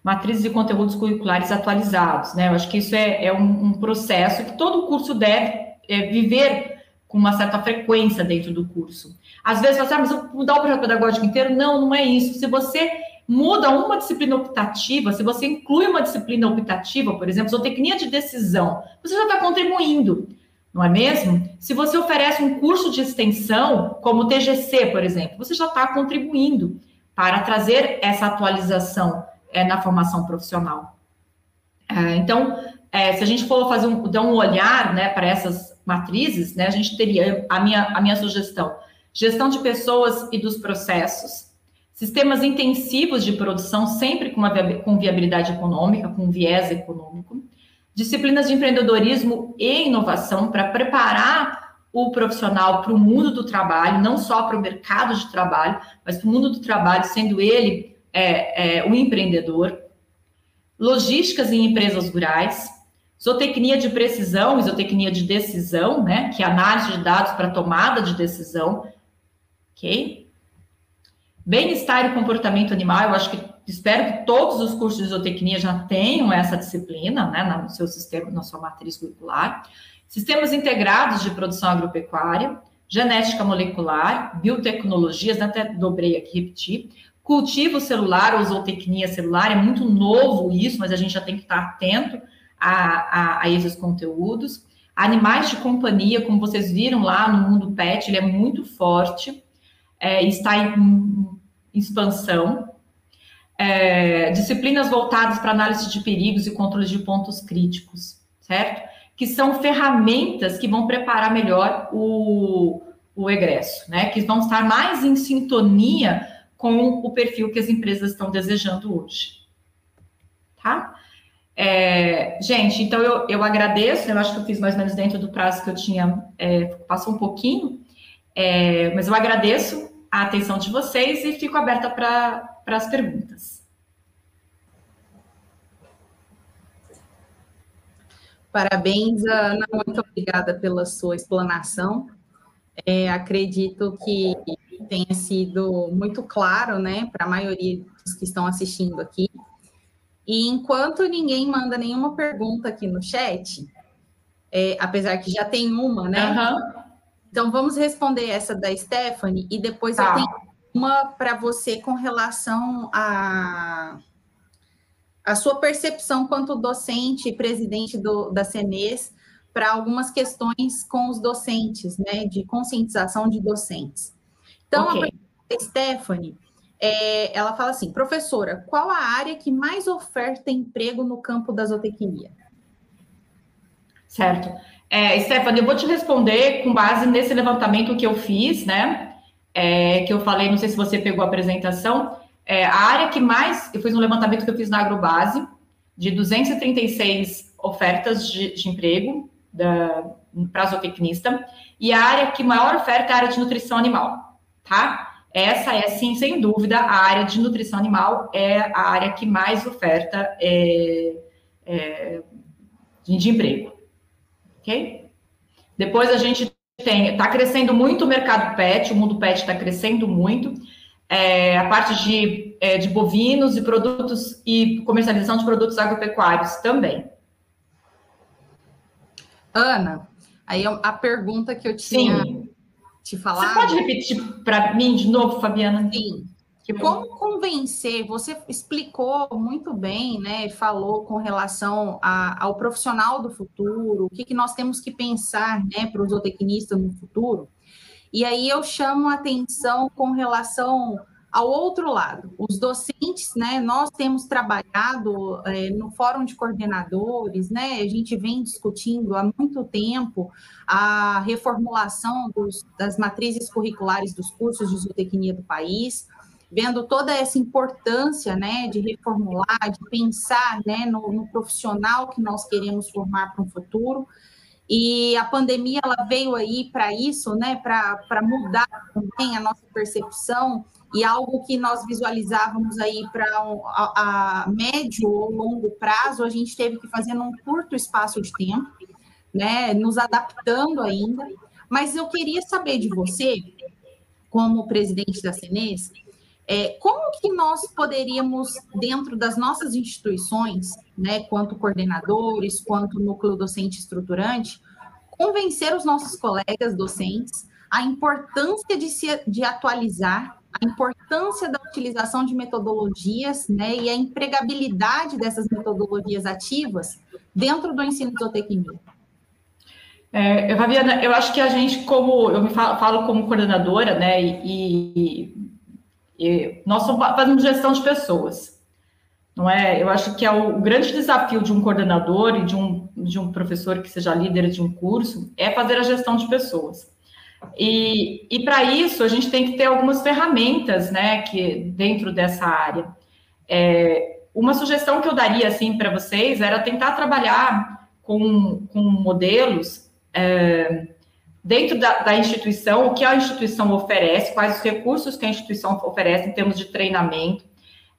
matrizes e conteúdos curriculares atualizados, né? Eu acho que isso é, é um, um, processo que todo curso deve é, viver com uma certa frequência dentro do curso. Às vezes você, ah, mas eu mudar o projeto pedagógico inteiro? Não, não é isso. Se você muda uma disciplina optativa, se você inclui uma disciplina optativa, por exemplo, zootecnia de decisão, você já está contribuindo, não é mesmo? Se você oferece um curso de extensão, como o TGC, por exemplo, você já está contribuindo para trazer essa atualização é, na formação profissional. É, então, é, se a gente for fazer um, dar um olhar né, para essas matrizes, né, a gente teria a minha, a minha sugestão: gestão de pessoas e dos processos, sistemas intensivos de produção, sempre com, uma, com viabilidade econômica, com viés econômico, disciplinas de empreendedorismo e inovação para preparar o profissional para o mundo do trabalho, não só para o mercado de trabalho, mas para o mundo do trabalho, sendo ele é, é, o empreendedor. Logísticas em empresas rurais, zootecnia de precisão, isotecnia de decisão, né, que é análise de dados para tomada de decisão, ok? Bem-estar e comportamento animal, eu acho que espero que todos os cursos de zootecnia já tenham essa disciplina, né, no seu sistema, na sua matriz curricular. Sistemas integrados de produção agropecuária, genética molecular, biotecnologias, até dobrei aqui, repeti. Cultivo celular ou zootecnia celular, é muito novo isso, mas a gente já tem que estar atento a, a, a esses conteúdos. Animais de companhia, como vocês viram lá no mundo pet, ele é muito forte, é, está em expansão. É, disciplinas voltadas para análise de perigos e controle de pontos críticos, certo? Que são ferramentas que vão preparar melhor o, o egresso, né? Que vão estar mais em sintonia com o perfil que as empresas estão desejando hoje. Tá? É, gente, então eu, eu agradeço, eu acho que eu fiz mais ou menos dentro do prazo que eu tinha, é, passou um pouquinho, é, mas eu agradeço a atenção de vocês e fico aberta para as perguntas. Parabéns, Ana, muito obrigada pela sua explanação. É, acredito que tenha sido muito claro, né, para a maioria dos que estão assistindo aqui, e enquanto ninguém manda nenhuma pergunta aqui no chat, é, apesar que já tem uma, né? Uhum. Então vamos responder essa da Stephanie e depois tá. eu tenho uma para você com relação a a sua percepção quanto docente e presidente do, da CENES para algumas questões com os docentes, né, de conscientização de docentes. Então, okay. a Stephanie, é, ela fala assim, professora, qual a área que mais oferta emprego no campo da zootecnia? Certo. É, Stephanie, eu vou te responder com base nesse levantamento que eu fiz, né? É, que eu falei, não sei se você pegou a apresentação. É, a área que mais. Eu fiz um levantamento que eu fiz na Agrobase, de 236 ofertas de, de emprego para zootecnista, e a área que maior oferta é a área de nutrição animal, tá? Essa é, sim, sem dúvida, a área de nutrição animal é a área que mais oferta é, é, de emprego. Ok? Depois a gente tem, está crescendo muito o mercado pet, o mundo pet está crescendo muito. É, a parte de, é, de bovinos e produtos e comercialização de produtos agropecuários também. Ana, aí a pergunta que eu tinha Sim te falar. Você pode repetir para mim de novo, Fabiana? Sim. Como convencer? Você explicou muito bem, né? Falou com relação a, ao profissional do futuro, o que, que nós temos que pensar, né, para o zootecnista no futuro. E aí eu chamo a atenção com relação ao outro lado, os docentes, né, nós temos trabalhado é, no Fórum de Coordenadores, né, a gente vem discutindo há muito tempo a reformulação dos, das matrizes curriculares dos cursos de zootecnia do país, vendo toda essa importância, né, de reformular, de pensar, né, no, no profissional que nós queremos formar para o futuro, e a pandemia ela veio aí para isso, né, para mudar também a nossa percepção e algo que nós visualizávamos aí para um, a, a, médio ou longo prazo, a gente teve que fazer num curto espaço de tempo, né, nos adaptando ainda. Mas eu queria saber de você, como presidente da CENES, é, como que nós poderíamos, dentro das nossas instituições, né, quanto coordenadores, quanto núcleo docente estruturante, convencer os nossos colegas docentes a importância de se de atualizar a importância da utilização de metodologias né, e a empregabilidade dessas metodologias ativas dentro do ensino de zootecnia. É, Fabiana, eu acho que a gente, como eu me falo, falo como coordenadora, né, e, E nós fazemos gestão de pessoas, não é? Eu acho que é o, o grande desafio de um coordenador e de um, de um professor que seja líder de um curso é fazer a gestão de pessoas. E, e para isso a gente tem que ter algumas ferramentas, né, que dentro dessa área. É, uma sugestão que eu daria assim para vocês era tentar trabalhar com, com modelos é, dentro da, da, instituição, o que a instituição oferece, quais os recursos que a instituição oferece em termos de treinamento,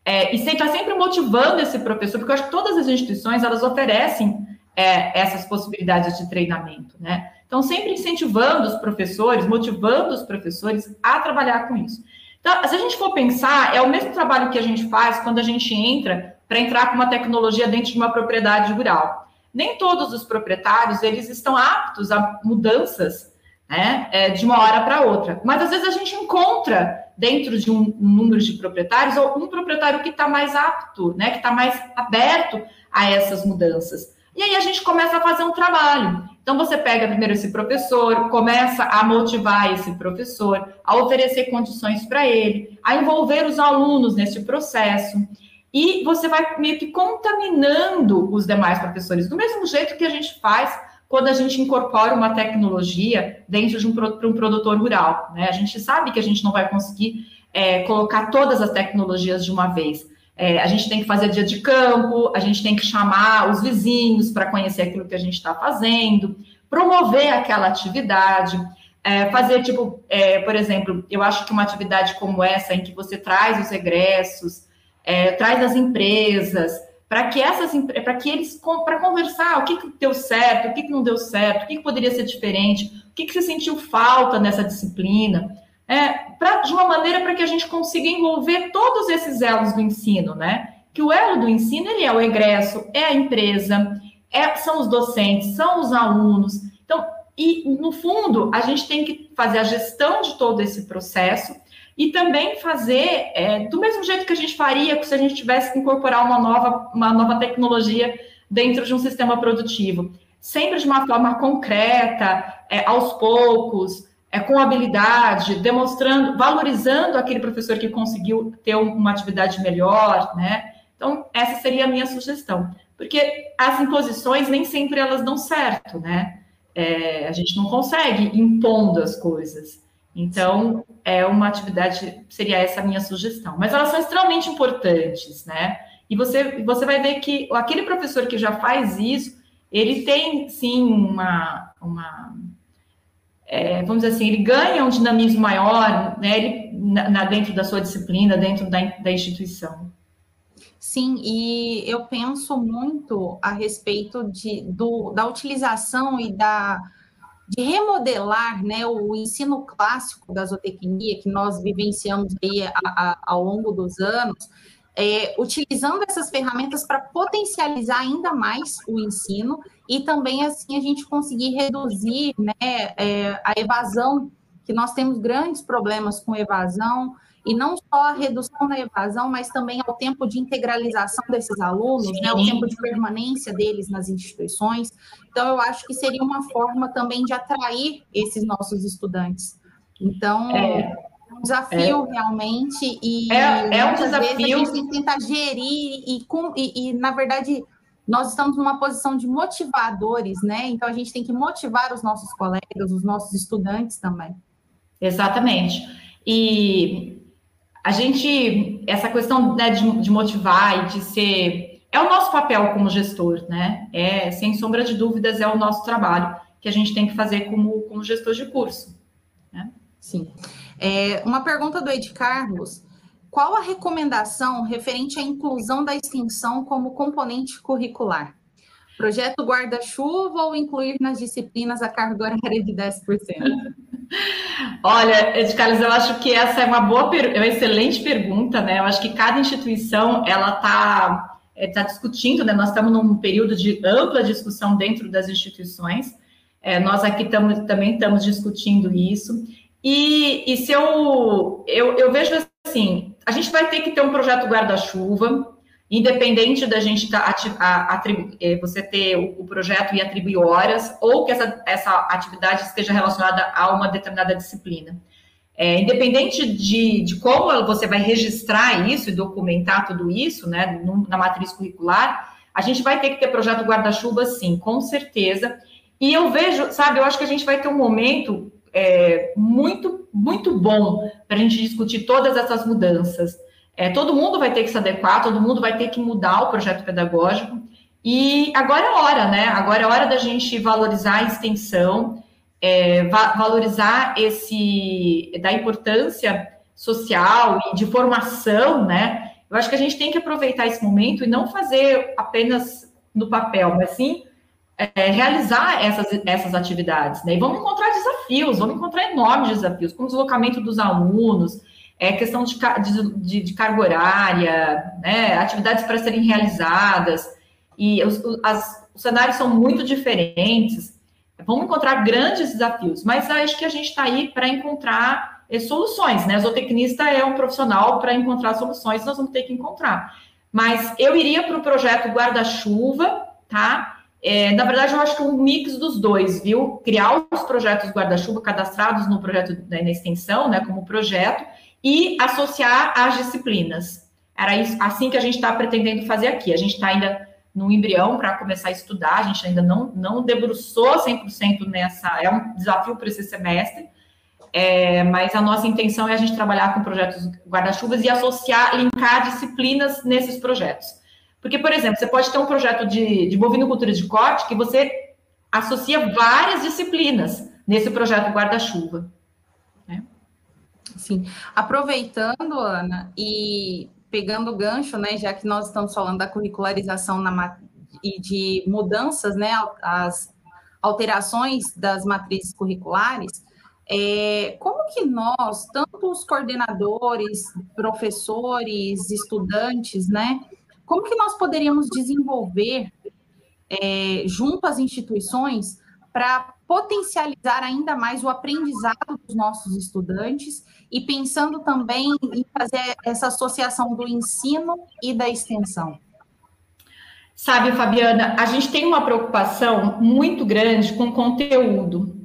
é, e estar sempre motivando esse professor, porque eu acho que todas as instituições elas oferecem é, essas possibilidades de treinamento, né? Então, sempre incentivando os professores, motivando os professores a trabalhar com isso. Então, se a gente for pensar, é o mesmo trabalho que a gente faz quando a gente entra para entrar com uma tecnologia dentro de uma propriedade rural. Nem todos os proprietários eles estão aptos a mudanças né, é, de uma hora para outra. Mas às vezes a gente encontra dentro de um, um número de proprietários ou um proprietário que está mais apto, né, que está mais aberto a essas mudanças. E aí a gente começa a fazer um trabalho. Então você pega primeiro esse professor, começa a motivar esse professor, a oferecer condições para ele, a envolver os alunos nesse processo. E você vai meio que contaminando os demais professores, do mesmo jeito que a gente faz quando a gente incorpora uma tecnologia dentro de um, um produtor rural. Né? A gente sabe que a gente não vai conseguir é, colocar todas as tecnologias de uma vez. É, a gente tem que fazer dia de campo, a gente tem que chamar os vizinhos para conhecer aquilo que a gente está fazendo, promover aquela atividade, é, fazer tipo, é, por exemplo, eu acho que uma atividade como essa, em que você traz os egressos, é, traz as empresas, para que essas para que eles para conversar o que, que deu certo, o que, que não deu certo, o que, que poderia ser diferente, o que, que você sentiu falta nessa disciplina, é, pra, de uma maneira para que a gente consiga envolver todos esses elos do ensino, né? Que o elo do ensino ele é o egresso, é a empresa, é, são os docentes, são os alunos. Então, e no fundo a gente tem que fazer a gestão de todo esse processo e também fazer é, do mesmo jeito que a gente faria se a gente tivesse que incorporar uma nova, uma nova tecnologia dentro de um sistema produtivo. Sempre de uma forma concreta, é, aos poucos, é, com habilidade, demonstrando, valorizando aquele professor que conseguiu ter uma atividade melhor, né? Então, essa seria a minha sugestão. Porque as imposições nem sempre elas dão certo, né? É, a gente não consegue impondo as coisas. Então, é uma atividade, seria essa a minha sugestão. Mas elas são extremamente importantes, né? E você, você vai ver que aquele professor que já faz isso, ele tem, sim, uma... uma é, vamos dizer assim, ele ganha um dinamismo maior, né? Ele, na, dentro da sua disciplina, dentro da, da instituição. Sim, e eu penso muito a respeito de, do, da utilização e da de remodelar né, o ensino clássico da zootecnia que nós vivenciamos aí a, a, ao longo dos anos, é, utilizando essas ferramentas para potencializar ainda mais o ensino e também assim a gente conseguir reduzir né, é, a evasão, que nós temos grandes problemas com evasão, e não só a redução da evasão, mas também ao tempo de integralização desses alunos, né, o tempo de permanência deles nas instituições. Então, eu acho que seria uma forma também de atrair esses nossos estudantes. Então, é um desafio é. realmente e é, é um desafio. a gente tem que tentar gerir e, com, e, e, na verdade nós estamos numa posição de motivadores, né? Então a gente tem que motivar os nossos colegas, os nossos estudantes também. Exatamente. E a gente, essa questão né, de, de, motivar e de ser, é o nosso papel como gestor, né? É, sem sombra de dúvidas, é o nosso trabalho que a gente tem que fazer como, como gestor de curso. Né? Sim. É, uma pergunta do Ed Carlos. Qual a recomendação referente à inclusão da extensão como componente curricular? Projeto guarda-chuva ou incluir nas disciplinas a carga horária de 10%? Olha, Ed Carlos, eu acho que essa é uma boa, é uma excelente pergunta, né? Eu acho que cada instituição ela está é, tá discutindo, né? Nós estamos num período de ampla discussão dentro das instituições. É, nós aqui tamo, também estamos discutindo isso. E, e se eu, eu, eu vejo assim, a gente vai ter que ter um projeto guarda-chuva, independente da gente tá, é, você ter o, o, projeto e atribuir horas, ou que essa, essa atividade esteja relacionada a uma determinada disciplina. É, independente de, de, como você vai registrar isso e documentar tudo isso, né, na matriz curricular, a gente vai ter que ter projeto guarda-chuva, sim, com certeza. E eu vejo, sabe, eu acho que a gente vai ter um momento é, muito, muito bom para a gente discutir todas essas mudanças. É, todo mundo vai ter que se adequar, todo mundo vai ter que mudar o projeto pedagógico. E agora é hora, né? Agora é hora da gente valorizar a extensão, é, va valorizar esse da importância social e de formação, né? Eu acho que a gente tem que aproveitar esse momento e não fazer apenas no papel, mas sim é, realizar essas, essas atividades, né? E vamos encontrar desafios, vamos encontrar enormes desafios, como deslocamento dos alunos, é, questão de, de, de carga horária, né? Atividades para serem realizadas, e os, as, os cenários são muito diferentes. Vamos encontrar grandes desafios, mas acho que a gente está aí para encontrar é, soluções, né? Zootecnista é um profissional para encontrar soluções, nós vamos ter que encontrar. Mas eu iria para o projeto guarda-chuva, tá? É, na verdade, eu acho que um mix dos dois, viu? Criar os projetos guarda-chuva cadastrados no projeto né, na extensão, né, como projeto, e associar às disciplinas. Era isso, assim que a gente está pretendendo fazer aqui. A gente está ainda no embrião para começar a estudar, a gente ainda não, não debruçou 100% nessa, é um desafio para esse semestre, é, mas a nossa intenção é a gente trabalhar com projetos guarda-chuvas e associar, linkar disciplinas nesses projetos. Porque, por exemplo, você pode ter um projeto de, de bovinocultura de corte que você associa várias disciplinas nesse projeto guarda-chuva. Sim. Aproveitando, Ana, e pegando o gancho, né, já que nós estamos falando da curricularização na, e de mudanças, né, as alterações das matrizes curriculares, é, como que nós, tanto os coordenadores, professores, estudantes, né, como que nós poderíamos desenvolver é, junto às instituições para potencializar ainda mais o aprendizado dos nossos estudantes e pensando também em fazer essa associação do ensino e da extensão? Sabe, Fabiana, a gente tem uma preocupação muito grande com conteúdo.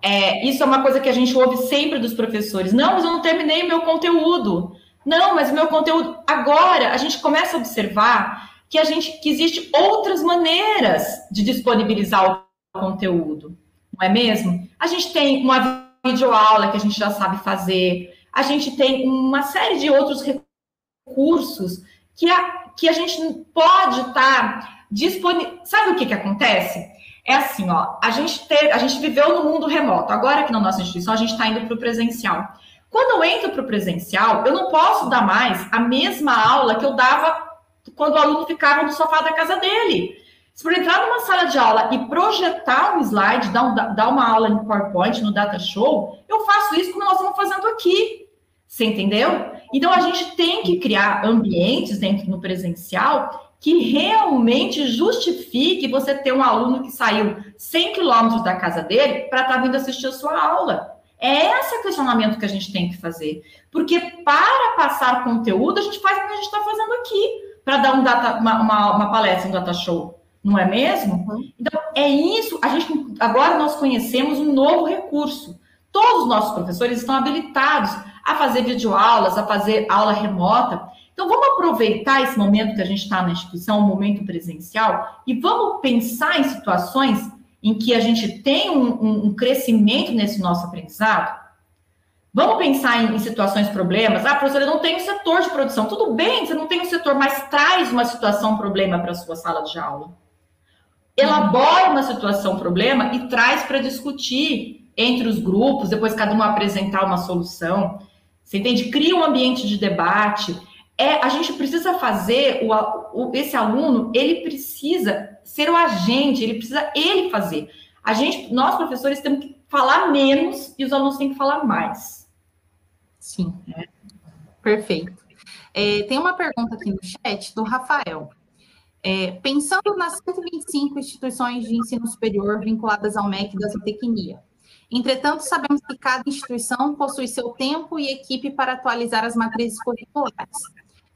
É, isso é uma coisa que a gente ouve sempre dos professores. Não, mas eu não terminei meu conteúdo. Não, mas o meu conteúdo. Agora a gente começa a observar que a gente que existe outras maneiras de disponibilizar o conteúdo, não é mesmo? A gente tem uma videoaula que a gente já sabe fazer, a gente tem uma série de outros recursos que a, que a gente pode estar tá disponível. Sabe o que, que acontece? É assim, ó, a gente, ter, a gente viveu no mundo remoto. Agora que na nossa instituição a gente está indo para o presencial. Quando eu entro para o presencial, eu não posso dar mais a mesma aula que eu dava quando o aluno ficava no sofá da casa dele. Se for entrar numa sala de aula e projetar um slide, dar, um, dar uma aula em PowerPoint, no Data Show, eu faço isso como nós estamos fazendo aqui. Você entendeu? Então, a gente tem que criar ambientes dentro no presencial que realmente justifique você ter um aluno que saiu 100 quilômetros da casa dele para estar tá vindo assistir a sua aula. É esse questionamento que a gente tem que fazer. Porque para passar conteúdo, a gente faz o que a gente está fazendo aqui, para dar um data, uma, uma, uma, palestra, um data show. Não é mesmo? Uhum. Então, é isso. A gente agora nós conhecemos um novo recurso. Todos os nossos professores estão habilitados a fazer videoaulas, a fazer aula remota. Então, vamos aproveitar esse momento que a gente está na instituição, um momento presencial, e vamos pensar em situações em que a gente tem um, um, um crescimento nesse nosso aprendizado? Vamos pensar em, em, situações, problemas. Ah, professora, eu não tenho setor de produção. Tudo bem, você não tem um setor, mas traz uma situação, problema para a sua sala de aula. Elabora uma situação, problema e traz para discutir entre os grupos, depois cada um apresentar uma solução. Você entende? Cria um ambiente de debate. É, a gente precisa fazer o, o, esse aluno, ele precisa ser o agente, ele precisa ele fazer. A gente, nós professores temos que falar menos e os alunos têm que falar mais. Sim, é. perfeito. É, tem uma pergunta aqui no chat do Rafael. É, pensando nas 125 instituições de ensino superior vinculadas ao MEC da zootecnia, entretanto, sabemos que cada instituição possui seu tempo e equipe para atualizar as matrizes curriculares.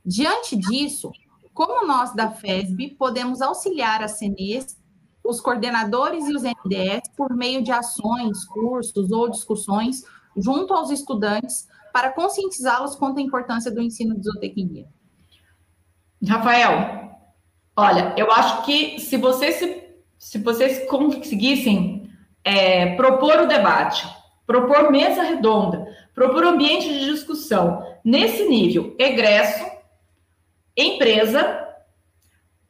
Diante disso, como nós da FESB podemos auxiliar a CNES, os coordenadores e os NDS por meio de ações, cursos ou discussões junto aos estudantes para conscientizá-los quanto à importância do ensino de zootecnia? Rafael, olha, eu acho que se vocês, se, se vocês conseguissem é, propor o debate, propor mesa redonda, propor ambiente de discussão nesse nível, egresso, empresa,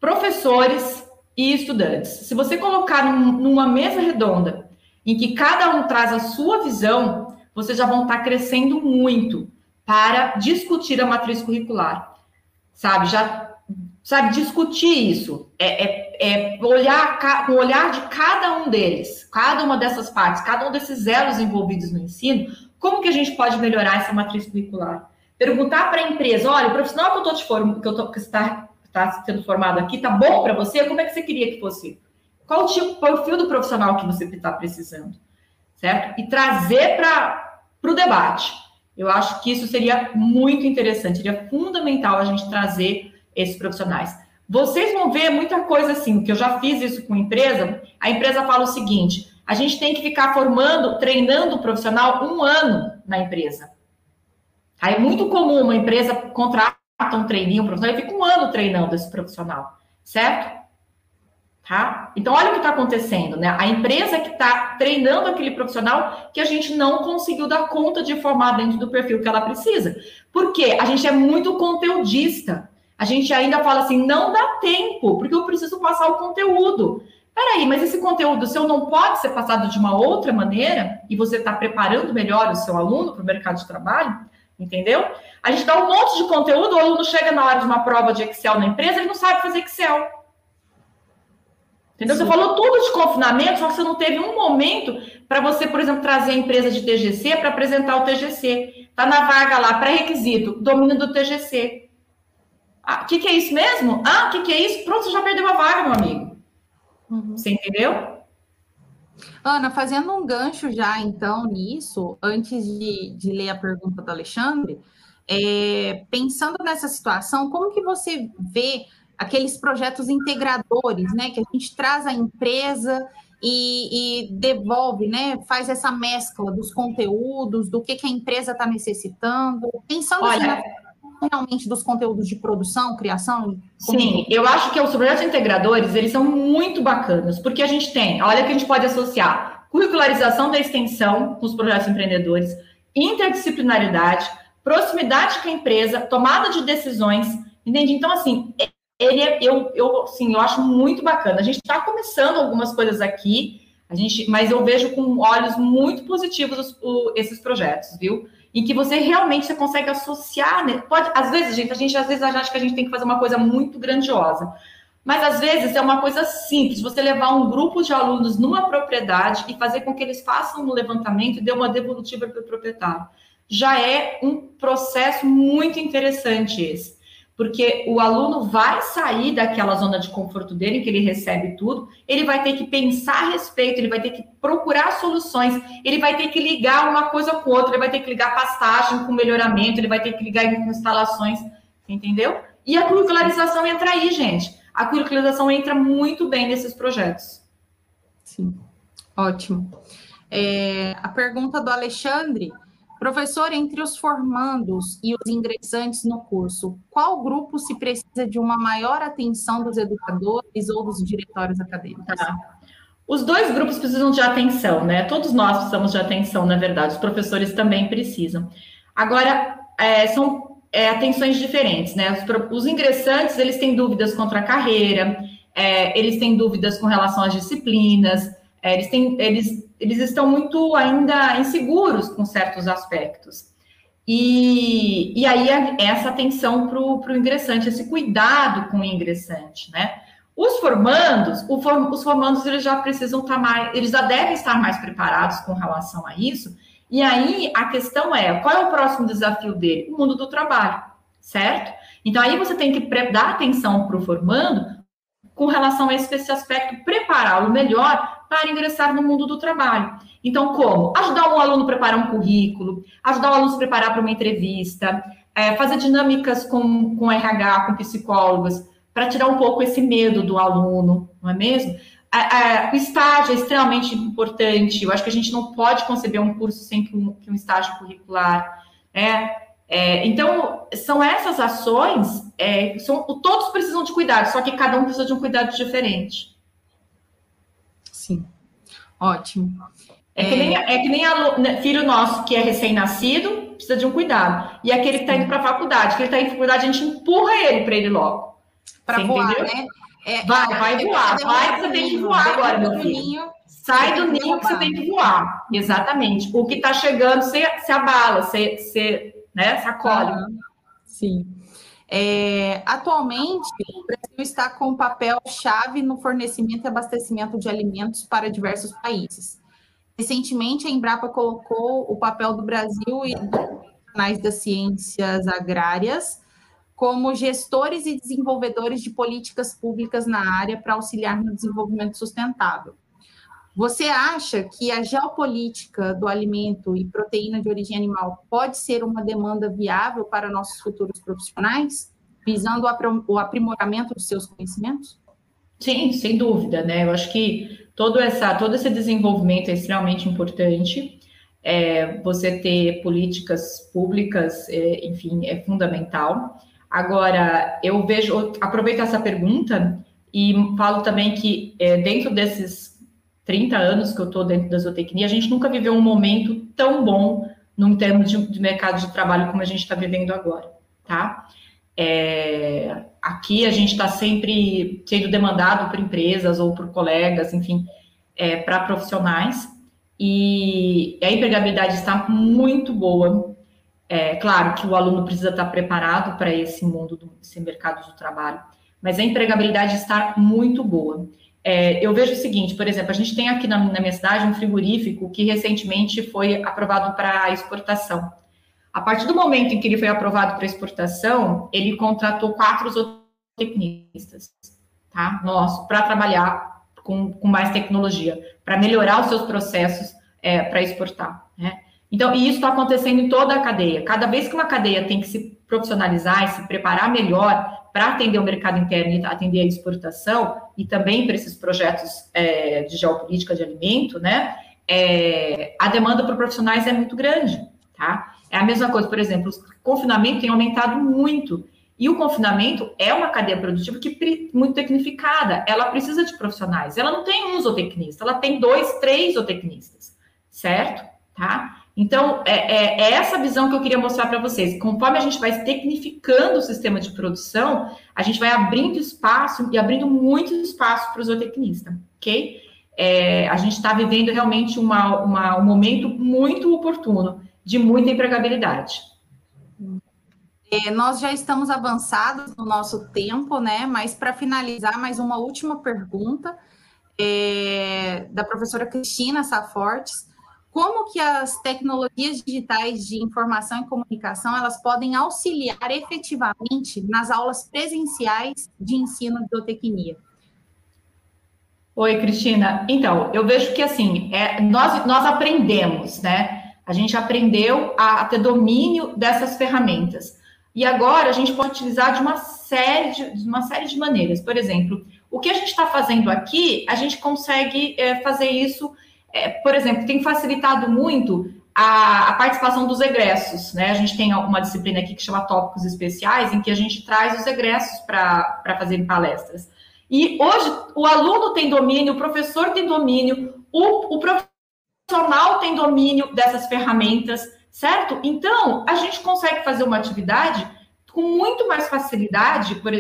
professores e estudantes. Se você colocar num, numa mesa redonda em que cada um traz a sua visão, vocês já vão estar crescendo muito para discutir a matriz curricular. Sabe, já sabe, discutir isso, é, é, é olhar com o olhar de cada um deles, cada uma dessas partes, cada um desses elos envolvidos no ensino, como que a gente pode melhorar essa matriz curricular? Perguntar para a empresa, olha, o profissional que eu estou te formando, que eu tô, que está, está sendo formado aqui, tá bom para você? Como é que você queria que fosse? Qual o tipo, perfil do profissional que você está precisando? Certo? E trazer para o debate. Eu acho que isso seria muito interessante, seria fundamental a gente trazer esses profissionais. Vocês vão ver muita coisa assim, que eu já fiz isso com empresa, a empresa fala o seguinte, a gente tem que ficar formando, treinando o profissional um ano na empresa. Aí é muito comum uma empresa contrata um treininho, um profissional, e fica um ano treinando esse profissional, certo? Tá? Então, olha o que está acontecendo, né? A empresa que está treinando aquele profissional que a gente não conseguiu dar conta de formar dentro do perfil que ela precisa. Por quê? A gente é muito conteudista. A gente ainda fala assim, não dá tempo, porque eu preciso passar o conteúdo. Peraí, mas esse conteúdo seu não pode ser passado de uma outra maneira e você está preparando melhor o seu aluno para o mercado de trabalho? Entendeu? A gente dá um monte de conteúdo, o aluno chega na hora de uma prova de Excel na empresa, ele não sabe fazer Excel. Entendeu? Sim. Você falou tudo de confinamento, só que você não teve um momento para você, por exemplo, trazer a empresa de TGC para apresentar o TGC. Está na vaga lá, pré-requisito, domínio do TGC. O ah, que, que, é isso mesmo? Ah, o que, que, é isso? Pronto, você já perdeu a vaga, meu amigo. Uhum. Você entendeu? Ana, fazendo um gancho já, então, nisso, antes de, de ler a pergunta do Alexandre, é, pensando nessa situação, como que você vê aqueles projetos integradores, né, que a gente traz a empresa e, e, devolve, né? Faz essa mescla dos conteúdos, do que, que a empresa está necessitando, pensando assim, Olha, assim, realmente dos conteúdos de produção, criação? Sim, eu acho que os projetos integradores, eles são muito bacanas, porque a gente tem, olha que a gente pode associar curricularização da extensão com os projetos empreendedores, interdisciplinaridade, proximidade com a empresa, tomada de decisões, entende? Então, assim, ele é, eu, eu, assim, eu acho muito bacana. A gente está começando algumas coisas aqui, a gente, mas eu vejo com olhos muito positivos os, o, esses projetos, viu? Em que você realmente você consegue associar, né? Pode, às vezes, gente, a gente às vezes acha que a gente tem que fazer uma coisa muito grandiosa. Mas às vezes é uma coisa simples, você levar um grupo de alunos numa propriedade e fazer com que eles façam um levantamento e dê uma devolutiva para o proprietário. Já é um processo muito interessante esse porque o aluno vai sair daquela zona de conforto dele, que ele recebe tudo, ele vai ter que pensar a respeito, ele vai ter que procurar soluções, ele vai ter que ligar uma coisa com outra, ele vai ter que ligar pastagem com melhoramento, ele vai ter que ligar instalações, entendeu? E a curricularização entra aí, gente. A curricularização entra muito bem nesses projetos. Sim, ótimo. É, a pergunta do Alexandre Professor, entre os formandos e os ingressantes no curso, qual grupo se precisa de uma maior atenção dos educadores ou dos diretórios acadêmicos? Tá. Os dois grupos precisam de atenção, né? Todos nós precisamos de atenção, na verdade, os professores também precisam. Agora, é, são é, atenções diferentes, né? Os, os, ingressantes, eles têm dúvidas contra a carreira, é, eles têm dúvidas com relação às disciplinas, é, eles, têm, eles, eles estão muito ainda inseguros com certos aspectos. E, e aí essa atenção para o ingressante, esse cuidado com o ingressante, né? Os formandos, os formandos eles já precisam estar tá mais, eles já devem estar mais preparados com relação a isso. E aí a questão é, qual é o próximo desafio dele? O mundo do trabalho, certo? Então aí você tem que dar atenção para o formando com relação a esse, esse aspecto, prepará-lo melhor para ingressar no mundo do trabalho. Então, como? Ajudar um aluno a preparar um currículo, ajudar o aluno a se preparar para uma entrevista, é, fazer dinâmicas com, com RH, com psicólogos, para tirar um pouco esse medo do aluno, não é mesmo? a, a, o estágio é extremamente importante. Eu acho que a gente não pode conceber um curso sem que um, que um estágio curricular. Né? É, então, são essas ações, é, são, todos precisam de cuidado, só que cada um precisa de um cuidado diferente. Ótimo. É, que nem, é que nem né, filho nosso que é recém-nascido, precisa de um cuidado. E aquele que está indo para a faculdade, que ele está em faculdade, a gente empurra ele para ele logo. Para voar, entendeu? né? É, vai, vai voar, vai que você tem que voar agora, meu filho. Sai do ninho que você tem que voar. Exatamente. O que está chegando, você, se abala, você, você né, sacode. sim. É, atualmente, Brasil está com um papel chave no fornecimento e abastecimento de alimentos para diversos países. Recentemente, a Embrapa colocou o papel do Brasil e dos profissionais das ciências agrárias como gestores e desenvolvedores de políticas públicas na área para auxiliar no desenvolvimento sustentável. Você acha que a geopolítica do alimento e proteína de origem animal pode ser uma demanda viável para nossos futuros profissionais, visando o aprimoramento dos seus conhecimentos? Sim, sem dúvida, né? Eu acho que todo, essa, todo esse desenvolvimento é extremamente importante. É, você ter políticas públicas, é, enfim, é fundamental. Agora, eu vejo, aproveito essa pergunta e falo também que é, dentro desses 30 anos que eu estou dentro da zootecnia, a gente nunca viveu um momento tão bom num termo de, de mercado de trabalho como a gente está vivendo agora, tá? É, aqui a gente está sempre sendo demandado por empresas ou por colegas, enfim, é, para profissionais, e a empregabilidade está muito boa, é claro que o aluno precisa estar preparado para esse mundo, do, esse mercado do trabalho, mas a empregabilidade está muito boa. É, eu vejo o seguinte, por exemplo, a gente tem aqui na, na minha cidade um frigorífico que recentemente foi aprovado para exportação. A partir do momento em que ele foi aprovado para exportação, ele contratou quatro zootecnistas, tá? Nosso, para trabalhar com, com mais tecnologia, para melhorar os seus processos é, para exportar, né? Então, e isso está acontecendo em toda a cadeia. Cada vez que uma cadeia tem que se profissionalizar e se preparar melhor para atender o mercado interno e atender a exportação, e também para esses projetos é, de geopolítica de alimento, né? É, a demanda por profissionais é muito grande, tá? É a mesma coisa, por exemplo, o confinamento tem aumentado muito. E o confinamento é uma cadeia produtiva que muito tecnificada. Ela precisa de profissionais. Ela não tem um zootecnista, ela tem dois, três zootecnistas, certo? Tá? Então, é, é, é, essa visão que eu queria mostrar para vocês. Conforme a gente vai tecnificando o sistema de produção, a gente vai abrindo espaço e abrindo muito espaço para o zootecnista, ok? É, a gente está vivendo realmente uma, uma, um momento muito oportuno, de muita empregabilidade. É, nós já estamos avançados no nosso tempo, né? Mas para finalizar, mais uma última pergunta é, da professora Cristina Safortes como que as tecnologias digitais de informação e comunicação elas podem auxiliar efetivamente nas aulas presenciais de ensino de zootecnia? Oi, Cristina. Então, eu vejo que assim, é, nós, nós aprendemos, né? A gente aprendeu a, a, ter domínio dessas ferramentas. E agora a gente pode utilizar de uma série de, de uma série de maneiras. Por exemplo, o que a gente está fazendo aqui, a gente consegue é, fazer isso é, por exemplo, tem facilitado muito a, a, participação dos egressos, né? A gente tem uma disciplina aqui que chama Tópicos Especiais, em que a gente traz os egressos para fazerem palestras. E hoje o aluno tem domínio, o professor tem domínio, o, o profissional tem domínio dessas ferramentas, certo? Então, a gente consegue fazer uma atividade com muito mais facilidade, por,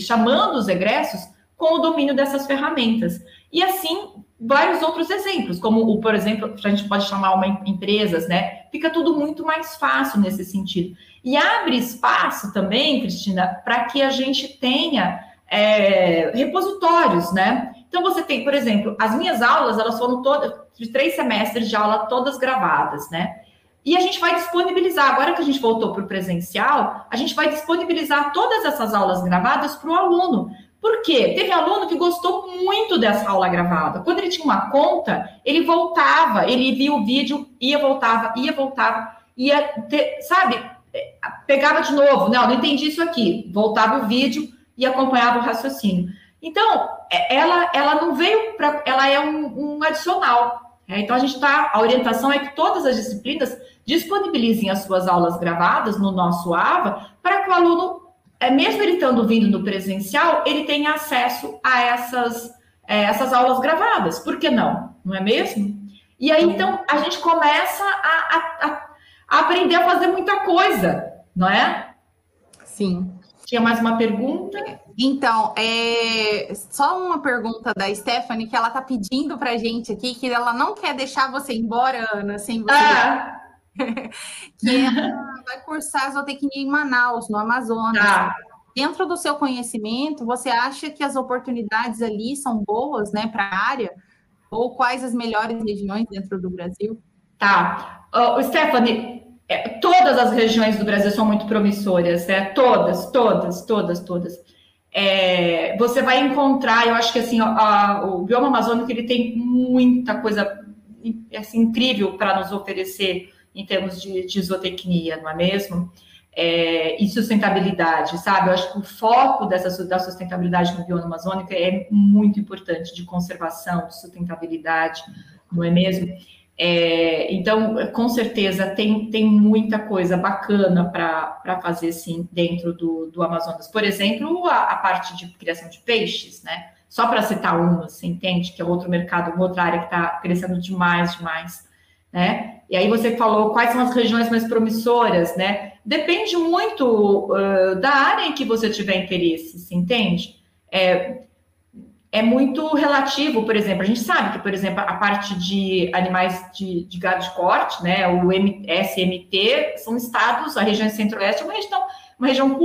chamando os egressos com o domínio dessas ferramentas. E assim, vários outros exemplos, como, o, por exemplo, a gente pode chamar uma empresas, né? Fica tudo muito mais fácil nesse sentido. E abre espaço também, Cristina, para que a gente tenha é, repositórios, né? Então, você tem, por exemplo, as minhas aulas, elas foram todas, de três semestres de aula, todas gravadas, né? E a gente vai disponibilizar, agora que a gente voltou para o presencial, a gente vai disponibilizar todas essas aulas gravadas para o aluno, por quê? Teve aluno que gostou muito dessa aula gravada. Quando ele tinha uma conta, ele voltava, ele via o vídeo, ia, voltava, ia, voltava, ia, ter, sabe, pegava de novo. Não, não entendi isso aqui. Voltava o vídeo e acompanhava o raciocínio. Então, é, ela, ela não veio para. Ela é um, um adicional. Né? Então, a gente está. A orientação é que todas as disciplinas disponibilizem as suas aulas gravadas no nosso AVA para que o aluno, é, mesmo ele estando vindo no presencial, ele tenha acesso a essas, é, essas aulas gravadas. Por que não? Não é mesmo? E aí, então, a gente começa a, a, a aprender a fazer muita coisa, não é? Sim. Tinha mais uma pergunta? Então, é só uma pergunta da Stephanie que ela tá pedindo pra gente aqui, que ela não quer deixar você embora, Ana, sem você. Ah. que ela vai cursar zootecnia em Manaus, no Amazonas. Ah. Dentro do seu conhecimento, você acha que as oportunidades ali são boas, né, para a área? Ou quais as melhores regiões dentro do Brasil? Tá. Uh, Stephanie, é, todas as regiões do Brasil são muito promissoras, né? Todas, todas, todas, todas. É, você vai encontrar, eu acho que assim, a, a, o bioma amazônico ele tem muita coisa assim, incrível para nos oferecer em termos de, de zootecnia, não é mesmo? É, e sustentabilidade, sabe? Eu acho que o foco dessa da sustentabilidade no bioma amazônico é muito importante, de conservação, de sustentabilidade, não é mesmo? É, então, com certeza, tem, tem muita coisa bacana para fazer, sim, dentro do, do Amazonas. Por exemplo, a, a parte de criação de peixes, né? Só para citar uma, você entende? Que é outro mercado, uma outra área que está crescendo demais, demais, né? E aí você falou quais são as regiões mais promissoras, né? Depende muito uh, da área em que você tiver interesse, você entende? É, é muito relativo, por exemplo, a gente sabe que, por exemplo, a parte de animais de, de gado de corte, né, o SMT, são estados, a região centro-oeste é uma região, uma região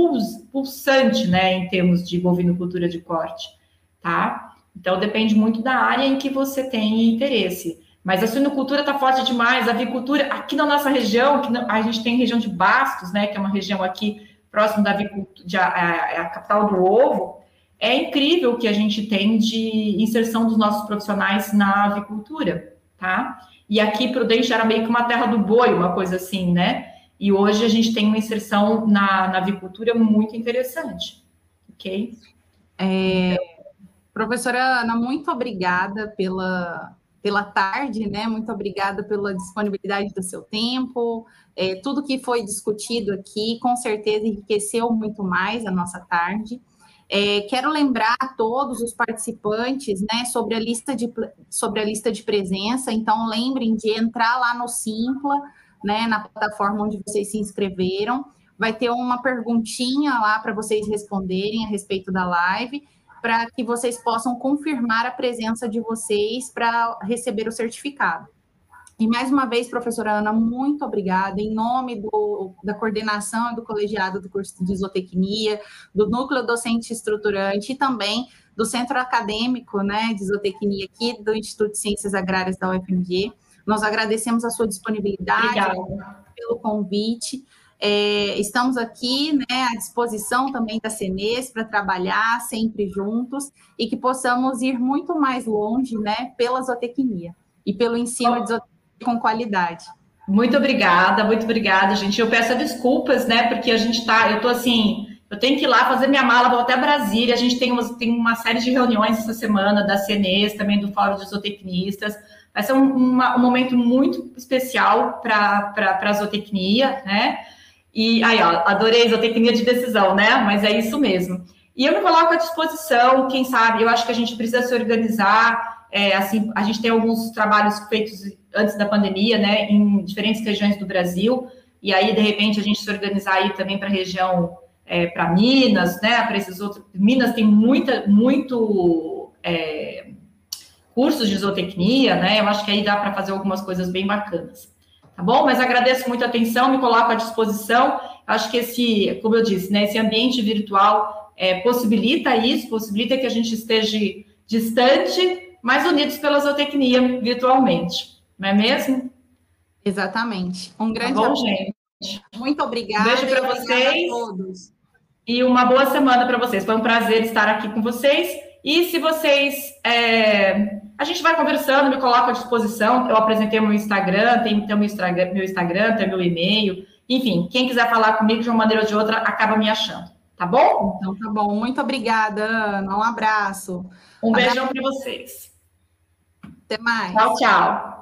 pulsante, né, em termos de bovinocultura de corte, tá? Então, depende muito da área em que você tem interesse. Mas a suinocultura está forte demais, a avicultura, aqui na nossa região, que a gente tem região de Bastos, né, que é uma região aqui próximo da avicultura, de, a, a, a capital do ovo, é incrível o que a gente tem de inserção dos nossos profissionais na avicultura, tá? E aqui Prudente era meio que uma terra do boi, uma coisa assim, né? E hoje a gente tem uma inserção na, na avicultura muito interessante, ok? É, professora Ana, muito obrigada pela, pela tarde, né? Muito obrigada pela disponibilidade do seu tempo. É, tudo que foi discutido aqui, com certeza, enriqueceu muito mais a nossa tarde. É, quero lembrar a todos os participantes né, sobre, a lista de, sobre a lista de presença, então lembrem de entrar lá no Simpla, né, na plataforma onde vocês se inscreveram. Vai ter uma perguntinha lá para vocês responderem a respeito da live, para que vocês possam confirmar a presença de vocês para receber o certificado. E mais uma vez, professora Ana, muito obrigada. Em nome do, da coordenação e do colegiado do curso de isotecnia, do núcleo docente estruturante e também do centro acadêmico né, de isotecnia aqui do Instituto de Ciências Agrárias da UFMG. Nós agradecemos a sua disponibilidade Obrigada. pelo convite. É, estamos aqui né, à disposição também da CENES para trabalhar sempre juntos e que possamos ir muito mais longe né, pela zootecnia e pelo ensino de zootecnia com qualidade. Muito obrigada, muito obrigada, gente. Eu peço desculpas, né? Porque a gente tá, eu tô assim, eu tenho que ir lá fazer minha mala, vou até Brasília. A gente tem uma, tem uma série de reuniões essa semana da CNES, também do Fórum de Zootecnistas. Vai ser um, uma, um momento muito especial para a zootecnia, né? E aí, ó, adorei zootecnia de decisão, né? Mas é isso mesmo. E eu me coloco à disposição, quem sabe, eu acho que a gente precisa se organizar. É, assim, a gente tem alguns trabalhos feitos antes da pandemia, né, em diferentes regiões do Brasil, e aí, de repente, a gente se organizar aí também para a região, é, para Minas, né, para esses outros. Minas tem muita, muito é, cursos de zootecnia, né, eu acho que aí dá para fazer algumas coisas bem bacanas. Tá bom? Mas agradeço muito a atenção, me coloco à disposição. Acho que esse, como eu disse, né, esse ambiente virtual é, possibilita isso, possibilita que a gente esteja distante, mas unidos pela zootecnia virtualmente não é mesmo? Exatamente. Um grande tá bom, gente. Muito obrigada. Um beijo para vocês. E uma boa semana para vocês. Foi um prazer estar aqui com vocês. E se vocês. É... A gente vai conversando, me coloco à disposição. Eu apresentei meu Instagram, tem, tem meu Instagram, meu Instagram, tem meu e-mail. Enfim, quem quiser falar comigo de uma maneira ou de outra, acaba me achando. Tá bom? Então tá bom. Muito obrigada, Ana. Um abraço. Um beijão para vocês. Até mais. Tchau, tchau.